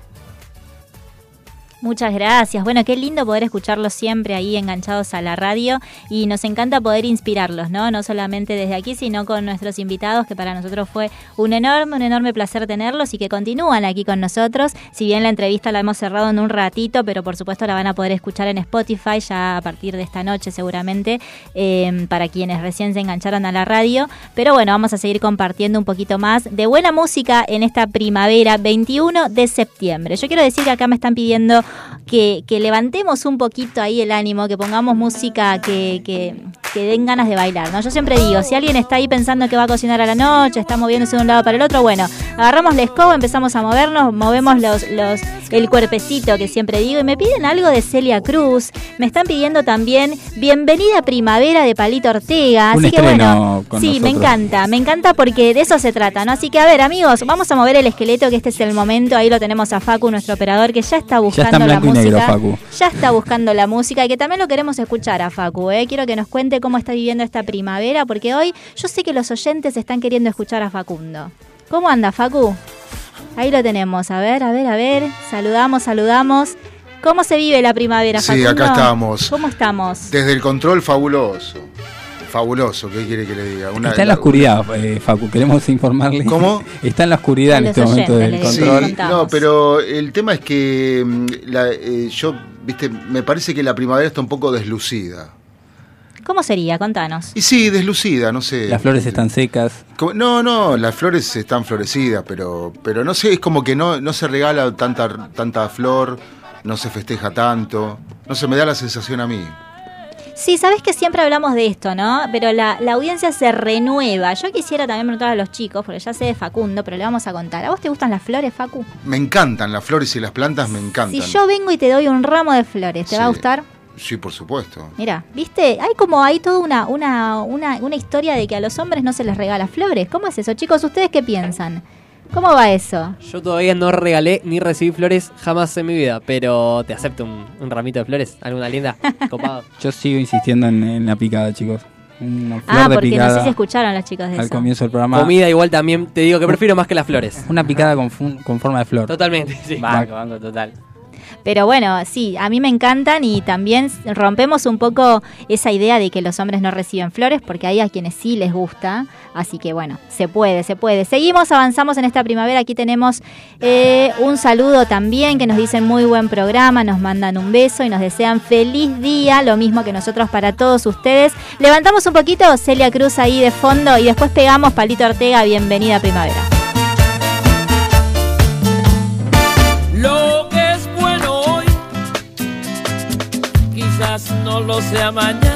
Muchas gracias. Bueno, qué lindo poder escucharlos siempre ahí enganchados a la radio y nos encanta poder inspirarlos, ¿no? No solamente desde aquí, sino con nuestros invitados, que para nosotros fue un enorme, un enorme placer tenerlos y que continúan aquí con nosotros. Si bien la entrevista la hemos cerrado en un ratito, pero por supuesto la van a poder escuchar en Spotify ya a partir de esta noche seguramente, eh, para quienes recién se engancharon a la radio. Pero bueno, vamos a seguir compartiendo un poquito más de buena música en esta primavera 21 de septiembre. Yo quiero decir que acá me están pidiendo que, que levantemos un poquito ahí el ánimo, que pongamos música que, que, que den ganas de bailar. ¿no? Yo siempre digo, si alguien está ahí pensando que va a cocinar a la noche, está moviéndose de un lado para el otro, bueno, agarramos la escoba, empezamos a movernos, movemos los, los, el cuerpecito que siempre digo, y me piden algo de Celia Cruz, me están pidiendo también Bienvenida Primavera de Palito Ortega.
Un
Así que bueno, sí, me encanta, me encanta porque de eso se trata, ¿no? Así que a ver, amigos, vamos a mover el esqueleto, que este es el momento, ahí lo tenemos a Facu, nuestro operador, que ya está
Ya
buscando
está
la música.
negro.
Ya está buscando la música y que también lo queremos escuchar a Facu, ¿eh? Quiero que nos cuente cómo está viviendo esta primavera, porque hoy yo sé que los oyentes están queriendo escuchar a Facundo. ¿Cómo anda, Facu? Ahí lo tenemos. A ver, a ver, a ver. Saludamos, saludamos. ¿Cómo se vive la primavera,
Sí,
Facundo?
acá estamos.
¿Cómo estamos?
Desde el control fabuloso. Fabuloso, ¿qué quiere que le diga? Una-
Está en la oscuridad, eh, Facu, queremos informarle.
¿Cómo?
Está en la oscuridad en este momento del control.
Sí, no, pero el tema es que mm, la- eh, yo, viste, me parece que la primavera está un poco deslucida.
¿Cómo sería? Contanos.
Y sí, deslucida, no sé.
Las flores están secas.
Como- No, no, las flores están florecidas, pero, pero no sé, es como que no, no se regala tanta, tanta flor, no se festeja tanto. No sé, me da la sensación a mí.
Sí, sabes que siempre hablamos de esto, ¿no? Pero la, la audiencia se renueva. Yo quisiera también preguntar a los chicos, porque ya sé de Facundo, pero le vamos a contar. ¿A vos te gustan las flores, Facu?
Me encantan las flores y las plantas, me encantan.
Si yo vengo y te doy un ramo de flores, ¿te va a gustar?
Sí, por supuesto.
Mira, ¿viste? Hay como hay toda una, una, una, una historia de que a los hombres no se les regala flores. ¿Cómo es eso? Chicos, ¿ustedes qué piensan? ¿Cómo va eso?
Yo todavía no regalé ni recibí flores jamás en mi vida, pero te acepto un, un ramito de flores, alguna linda, copado.
Yo sigo insistiendo en, en la picada, chicos. Una flor
Ah,
de
porque no sé si escucharon los chicos de
al
eso.
comienzo del programa.
Comida igual también te digo que prefiero más que las flores.
Una picada con, fun- con forma de flor.
Totalmente, sí.
Banco, banco, total.
Pero bueno, sí, a mí me encantan y también rompemos un poco esa idea de que los hombres no reciben flores porque hay a quienes sí les gusta. Así que bueno, se puede, se puede. Seguimos, avanzamos en esta primavera. Aquí tenemos eh, un saludo también que nos dicen muy buen programa, nos mandan un beso y nos desean feliz día, lo mismo que nosotros para todos ustedes. Levantamos un poquito Celia Cruz ahí de fondo y después pegamos Palito Ortega, bienvenida primavera.
No lo sea mañana.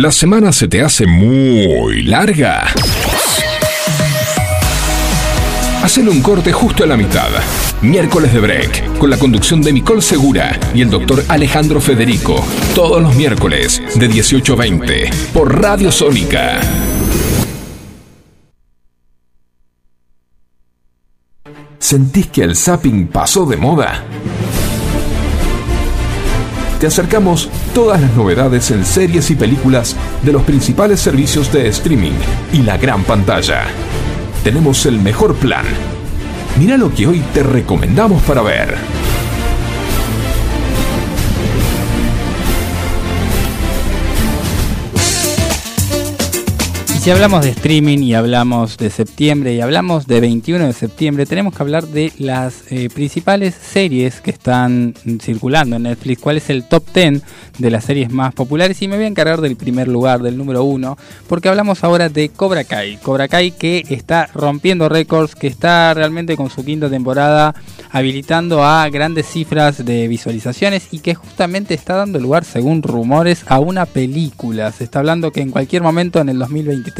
¿La
semana se te hace muy larga? Hacele un corte justo a la mitad. Miércoles de Break, con la conducción de Nicole Segura y el doctor Alejandro Federico. Todos los miércoles, de 18 a 20, por Radio Sónica. ¿Sentís que el zapping pasó de moda? Te acercamos todas las novedades en series y películas de los principales servicios de streaming y la gran pantalla. Tenemos el mejor plan. Mira lo que hoy te recomendamos para ver.
Si hablamos de streaming y hablamos de septiembre y hablamos de 21 de septiembre, tenemos que hablar de las eh, principales series que están circulando en Netflix. ¿Cuál es el top 10 de las series más populares? Y me voy a encargar del primer lugar, del número 1, porque hablamos ahora de Cobra Kai. Cobra Kai que está rompiendo récords, que está realmente con su quinta temporada habilitando a grandes cifras de visualizaciones y que justamente está dando lugar, según rumores, a una película. Se está hablando que en cualquier momento en el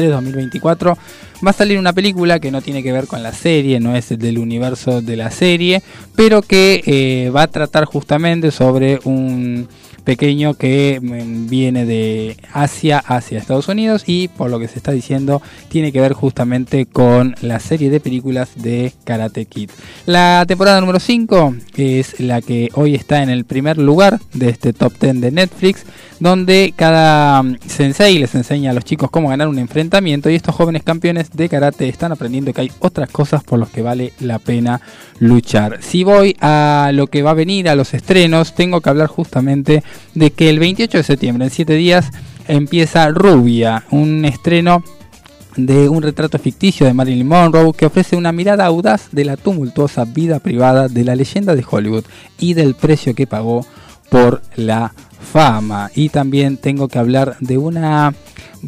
2023-2024 va a salir una película que no tiene que ver con la serie, no es del universo de la serie, pero que eh, va a tratar justamente sobre un pequeño que mm, viene de Asia hacia Estados Unidos y por lo que se está diciendo tiene que ver justamente con la serie de películas de Karate Kid. La temporada número 5 es la que hoy está en el primer lugar de este top 10 de Netflix donde cada mm, sensei les enseña a los chicos cómo ganar un enfrentamiento y estos jóvenes campeones de karate están aprendiendo que hay otras cosas por las que vale la pena luchar. Si voy a lo que va a venir, a los estrenos, tengo que hablar justamente de que el 28 de septiembre, en 7 días, empieza Rubia, un estreno de un retrato ficticio de Marilyn Monroe que ofrece una mirada audaz de la tumultuosa vida privada de la leyenda de Hollywood y del precio que pagó por la fama. Y también tengo que hablar de una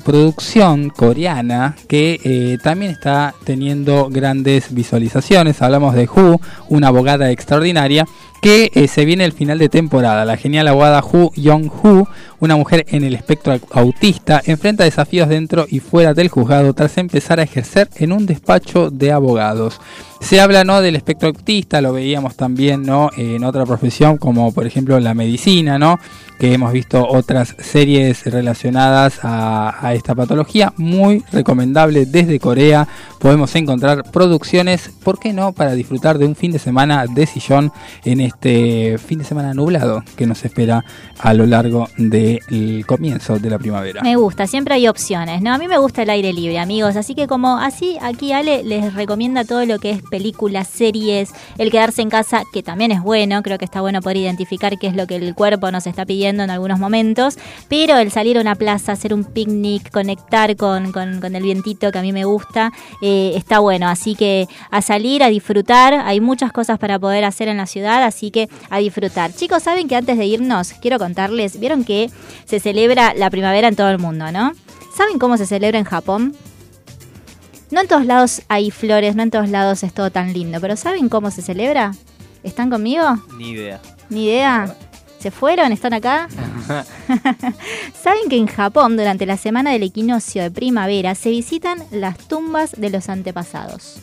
producción coreana que eh, también está teniendo grandes visualizaciones. Hablamos de Who, una abogada extraordinaria que eh, se viene el final de temporada. La genial abogada Hu Young-Hu, una mujer en el espectro autista, enfrenta desafíos dentro y fuera del juzgado tras empezar a ejercer en un despacho de abogados. Se habla no del espectro autista, lo veíamos también no en otra profesión como por ejemplo la medicina, no que hemos visto otras series relacionadas a, a esta patología, muy recomendable desde Corea. Podemos encontrar producciones, ¿por qué no? Para disfrutar de un fin de semana de sillón en este fin de semana nublado que nos espera a lo largo del comienzo de la primavera.
Me gusta, siempre hay opciones, ¿no? A mí me gusta el aire libre, amigos, así que como así aquí Ale les recomienda todo lo que es películas, series, el quedarse en casa, que también es bueno, creo que está bueno poder identificar qué es lo que el cuerpo nos está pidiendo en algunos momentos, pero el salir a una plaza, hacer un picnic, conectar con, con- el vientito que a mí me gusta, eh, está bueno, así que a salir, a disfrutar, hay muchas cosas para poder hacer en la ciudad, así que a disfrutar. Chicos, saben que antes de irnos, quiero contarles, vieron que se celebra la primavera en todo el mundo, ¿no? ¿Saben cómo se celebra en Japón? No en todos lados hay flores, no en todos lados es todo tan lindo, pero ¿saben cómo se celebra? ¿Están conmigo?
Ni idea.
Ni idea. ¿Se fueron? ¿Están acá? ¿Saben que en Japón, durante la semana del equinoccio de primavera, se visitan las tumbas de los antepasados?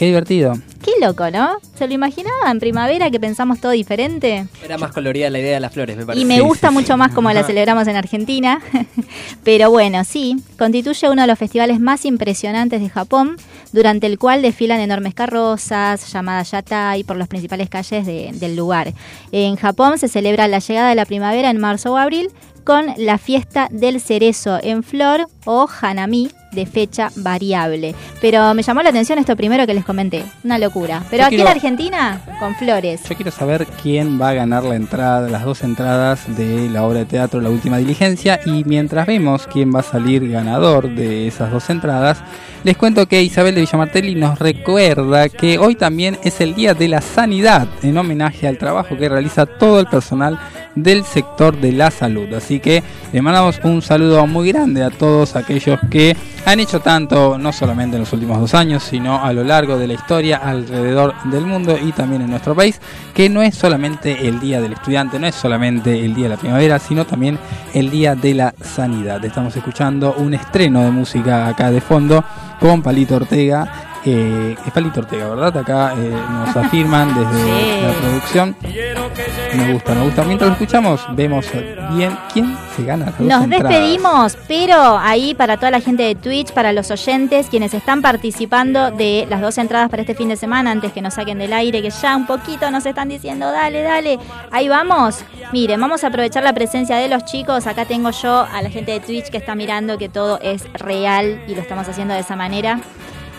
Qué divertido.
Qué loco, ¿no? ¿Se lo imaginaba en primavera que pensamos todo diferente?
Era más colorida la idea de las flores, me parece.
Y me gusta mucho más como la celebramos en Argentina. Pero bueno, sí, constituye uno de los festivales más impresionantes de Japón, durante el cual desfilan enormes carrozas llamadas yatai por las principales calles de- del lugar. En Japón se celebra la llegada de la primavera en marzo o abril con la fiesta del cerezo en flor o hanami de fecha variable. Pero me llamó la atención esto primero que les comenté, una locura. Pero
Yo
aquí en Argentina, con flores.
Yo quiero saber quién va a ganar la entrada, las dos entradas de la obra de teatro La Última Diligencia y mientras vemos quién va a salir ganador de esas dos entradas, les cuento que Isabel de Villamartelli nos recuerda que hoy también es el Día de la Sanidad en homenaje al trabajo que realiza todo el personal del sector de la salud. Así que le mandamos un saludo muy grande a todos aquellos que han hecho tanto, no solamente en los últimos dos años, sino a lo largo de la historia alrededor del mundo y también en nuestro país, que no es solamente el Día del Estudiante, no es solamente el Día de la Primavera, sino también el Día de la Sanidad. Estamos escuchando un estreno de música acá de fondo con Palito Ortega. Eh, es Palito Ortega, ¿verdad? Acá eh, nos afirman desde
Sí.
la producción. Me gusta, me gusta. Mientras lo escuchamos, vemos bien quién se gana las
Nos
entradas.
despedimos, pero ahí para toda la gente de Twitch, para los oyentes, quienes están participando de las dos entradas para este fin de semana, antes que nos saquen del aire, que ya un poquito nos están diciendo, dale, dale, ahí vamos. Miren, vamos a aprovechar la presencia de los chicos. Acá tengo yo a la gente de Twitch que está mirando que todo es real y lo estamos haciendo de esa manera.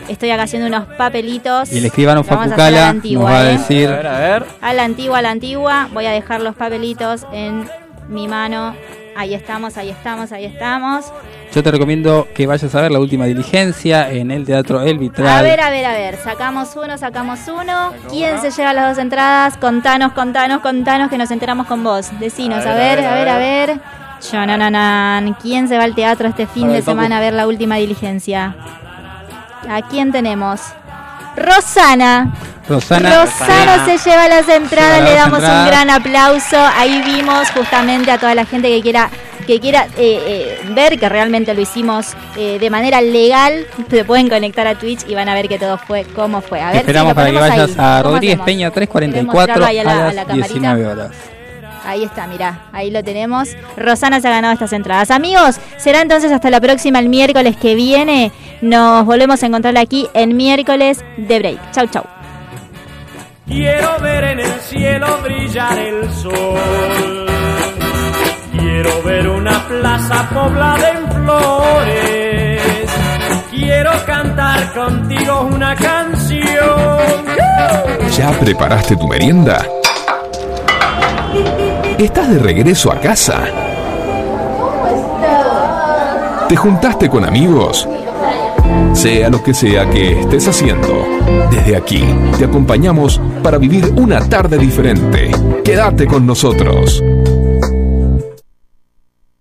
Estoy acá haciendo unos papelitos.
Y el escribano
Lo vamos
Facu
a hacer a la
Cala
antigua,
nos va a
¿eh?
decir.
A ver, a ver.
A la antigua, a la antigua. Voy a dejar los papelitos en mi mano. Ahí estamos, ahí estamos, ahí estamos.
Yo te recomiendo que vayas a ver la última diligencia en el Teatro El Vitral.
A ver, a ver, a ver. Sacamos uno, sacamos uno. ¿Quién se lleva las dos entradas? Contanos, contanos, contanos que nos enteramos con vos. Decinos, a ver, a ver, a ver. Chononanan. ¿Quién se va al teatro este fin de semana a ver la última diligencia? ¿A quién tenemos? Rosana.
Rosana.
Rosana se lleva las entradas,
Lleva
le damos
entradas.
un gran aplauso. Ahí vimos justamente a toda la gente que quiera que quiera eh, eh, ver que realmente lo hicimos eh, de manera legal, se pueden conectar a Twitch y van a ver que todo fue como fue. A ver,
Esperamos para que vayas
ahí.
a
¿Cómo
Rodríguez? Peña
¿Querés
344
mostrarlo ahí a la-
a
a
las
la camarita?
19 horas.
Ahí está, mirá, ahí lo tenemos. Rosana se ha ganado estas entradas. Amigos, será entonces hasta la próxima, el miércoles que viene. Nos volvemos a encontrar aquí en miércoles de break. Chau, chau.
Quiero ver en el cielo brillar el sol. Quiero ver una plaza poblada en flores. Quiero cantar contigo una canción.
¿Ya preparaste tu merienda? ¿Estás de regreso a casa? ¿Te juntaste con amigos? Sea lo que sea que estés haciendo, desde aquí te acompañamos para vivir una tarde diferente. Quédate con nosotros.